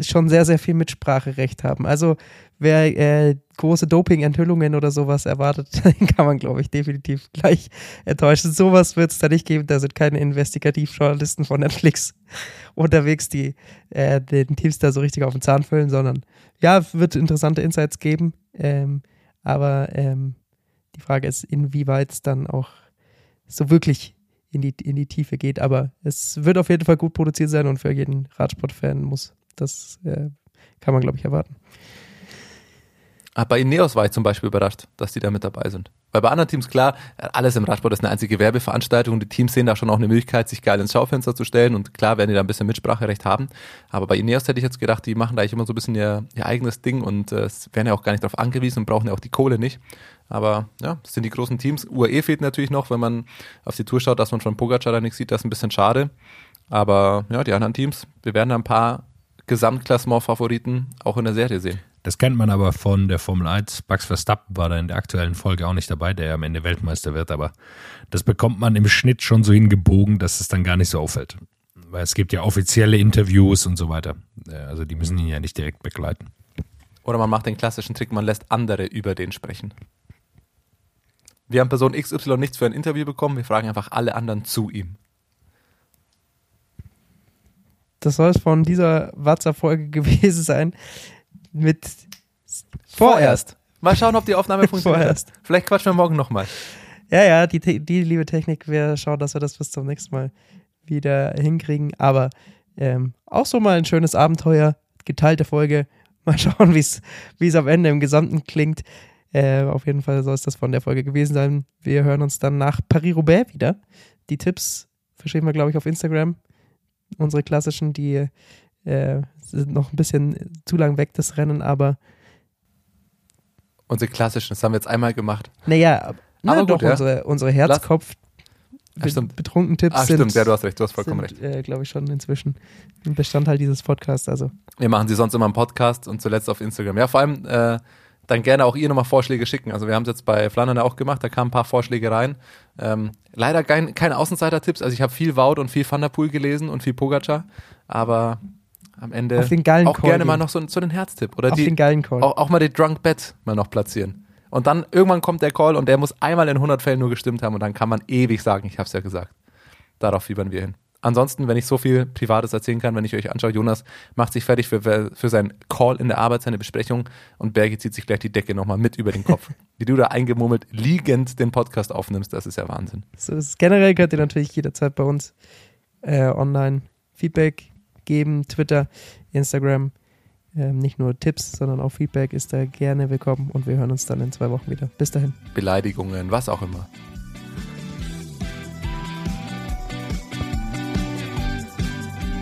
schon sehr, sehr viel Mitspracherecht haben. Also wer äh, große Doping-Enthüllungen oder sowas erwartet, den kann man, glaube ich, definitiv gleich enttäuschen. Sowas wird es da nicht geben. Da sind keine Investigativjournalisten von Netflix unterwegs, die äh, den Teams da so richtig auf den Zahn füllen, sondern ja, wird interessante Insights geben. Ähm, aber ähm, die Frage ist, inwieweit es dann auch so wirklich in die, in die Tiefe geht. Aber es wird auf jeden Fall gut produziert sein und für jeden Radsportfan muss das äh, kann man, glaube ich, erwarten. Ah, bei Ineos war ich zum Beispiel überrascht, dass die da mit dabei sind. Weil bei anderen Teams, klar, alles im Radsport ist eine einzige Werbeveranstaltung. Die Teams sehen da schon auch eine Möglichkeit, sich geil ins Schaufenster zu stellen. Und klar werden die da ein bisschen Mitspracherecht haben. Aber bei Ineos hätte ich jetzt gedacht, die machen da eigentlich immer so ein bisschen ihr, ihr eigenes Ding und äh, werden ja auch gar nicht darauf angewiesen und brauchen ja auch die Kohle nicht. Aber ja, das sind die großen Teams. UAE fehlt natürlich noch, wenn man auf die Tour schaut, dass man von Pogacar da nichts sieht. Das ist ein bisschen schade. Aber ja, die anderen Teams, wir werden da ein paar Gesamtklassement-Favoriten auch in der Serie sehen. Das kennt man aber von der Formel 1. Max Verstappen war da in der aktuellen Folge auch nicht dabei, der ja am Ende Weltmeister wird, aber das bekommt man im Schnitt schon so hingebogen, dass es dann gar nicht so auffällt. Weil es gibt ja offizielle Interviews und so weiter. Also die müssen ihn ja nicht direkt begleiten. Oder man macht den klassischen Trick, man lässt andere über den sprechen. Wir haben Person XY nichts für ein Interview bekommen, wir fragen einfach alle anderen zu ihm. Das soll es von dieser WhatsApp-Folge gewesen sein. Mit vorerst. Mal schauen, ob die Aufnahme funktioniert. Vorerst. Vielleicht quatschen wir morgen nochmal. Ja, ja, die, die liebe Technik, wir schauen, dass wir das bis zum nächsten Mal wieder hinkriegen. Aber ähm, auch so mal ein schönes Abenteuer, geteilte Folge. Mal schauen, wie es am Ende im Gesamten klingt. Äh, auf jeden Fall soll es das von der Folge gewesen sein. Wir hören uns dann nach Paris-Roubaix wieder. Die Tipps verschieben wir, glaube ich, auf Instagram. Unsere klassischen, die äh, sind noch ein bisschen zu lang weg, das Rennen, aber Unsere klassischen, das haben wir jetzt einmal gemacht. naja, na, Aber gut, doch, ja. unsere, unsere Herzkopf Ach, stimmt. betrunken Tipps Ah, sind, stimmt, ja, du hast recht, du hast vollkommen sind recht. äh, glaube ich, schon inzwischen ein Bestandteil dieses Podcasts. Also Wir machen sie sonst immer im Podcast und zuletzt auf Instagram. Ja, vor allem äh, dann gerne auch ihr nochmal Vorschläge schicken. Also wir haben es jetzt bei Flandern auch gemacht, da kamen ein paar Vorschläge rein. Ähm, leider kein, keine Außenseiter-Tipps. Also ich habe viel Wout und viel Van der Poel gelesen und viel Pogacar, aber am Ende auch gerne mal gehen. noch so, so einen Herztipp. Oder auf die, den geilen Call. auch, auch mal die Drunk Bet mal noch platzieren. Und dann irgendwann kommt der Call und der muss einmal in 100 Fällen nur gestimmt haben und dann kann man ewig sagen, ich habe es ja gesagt. Darauf fiebern wir hin. Ansonsten, wenn ich so viel Privates erzählen kann, wenn ich euch anschaue, Jonas macht sich fertig für, für seinen Call in der Arbeit, seine Besprechung und Bergi zieht sich gleich die Decke nochmal mit über den Kopf. Wie du da eingemummelt liegend den Podcast aufnimmst, das ist ja Wahnsinn. So ist, generell könnt ihr natürlich jederzeit bei uns äh, online Feedback geben, Twitter, Instagram. Ähm, nicht nur Tipps, sondern auch Feedback ist da gerne willkommen und wir hören uns dann in zwei Wochen wieder. Bis dahin. Beleidigungen, was auch immer.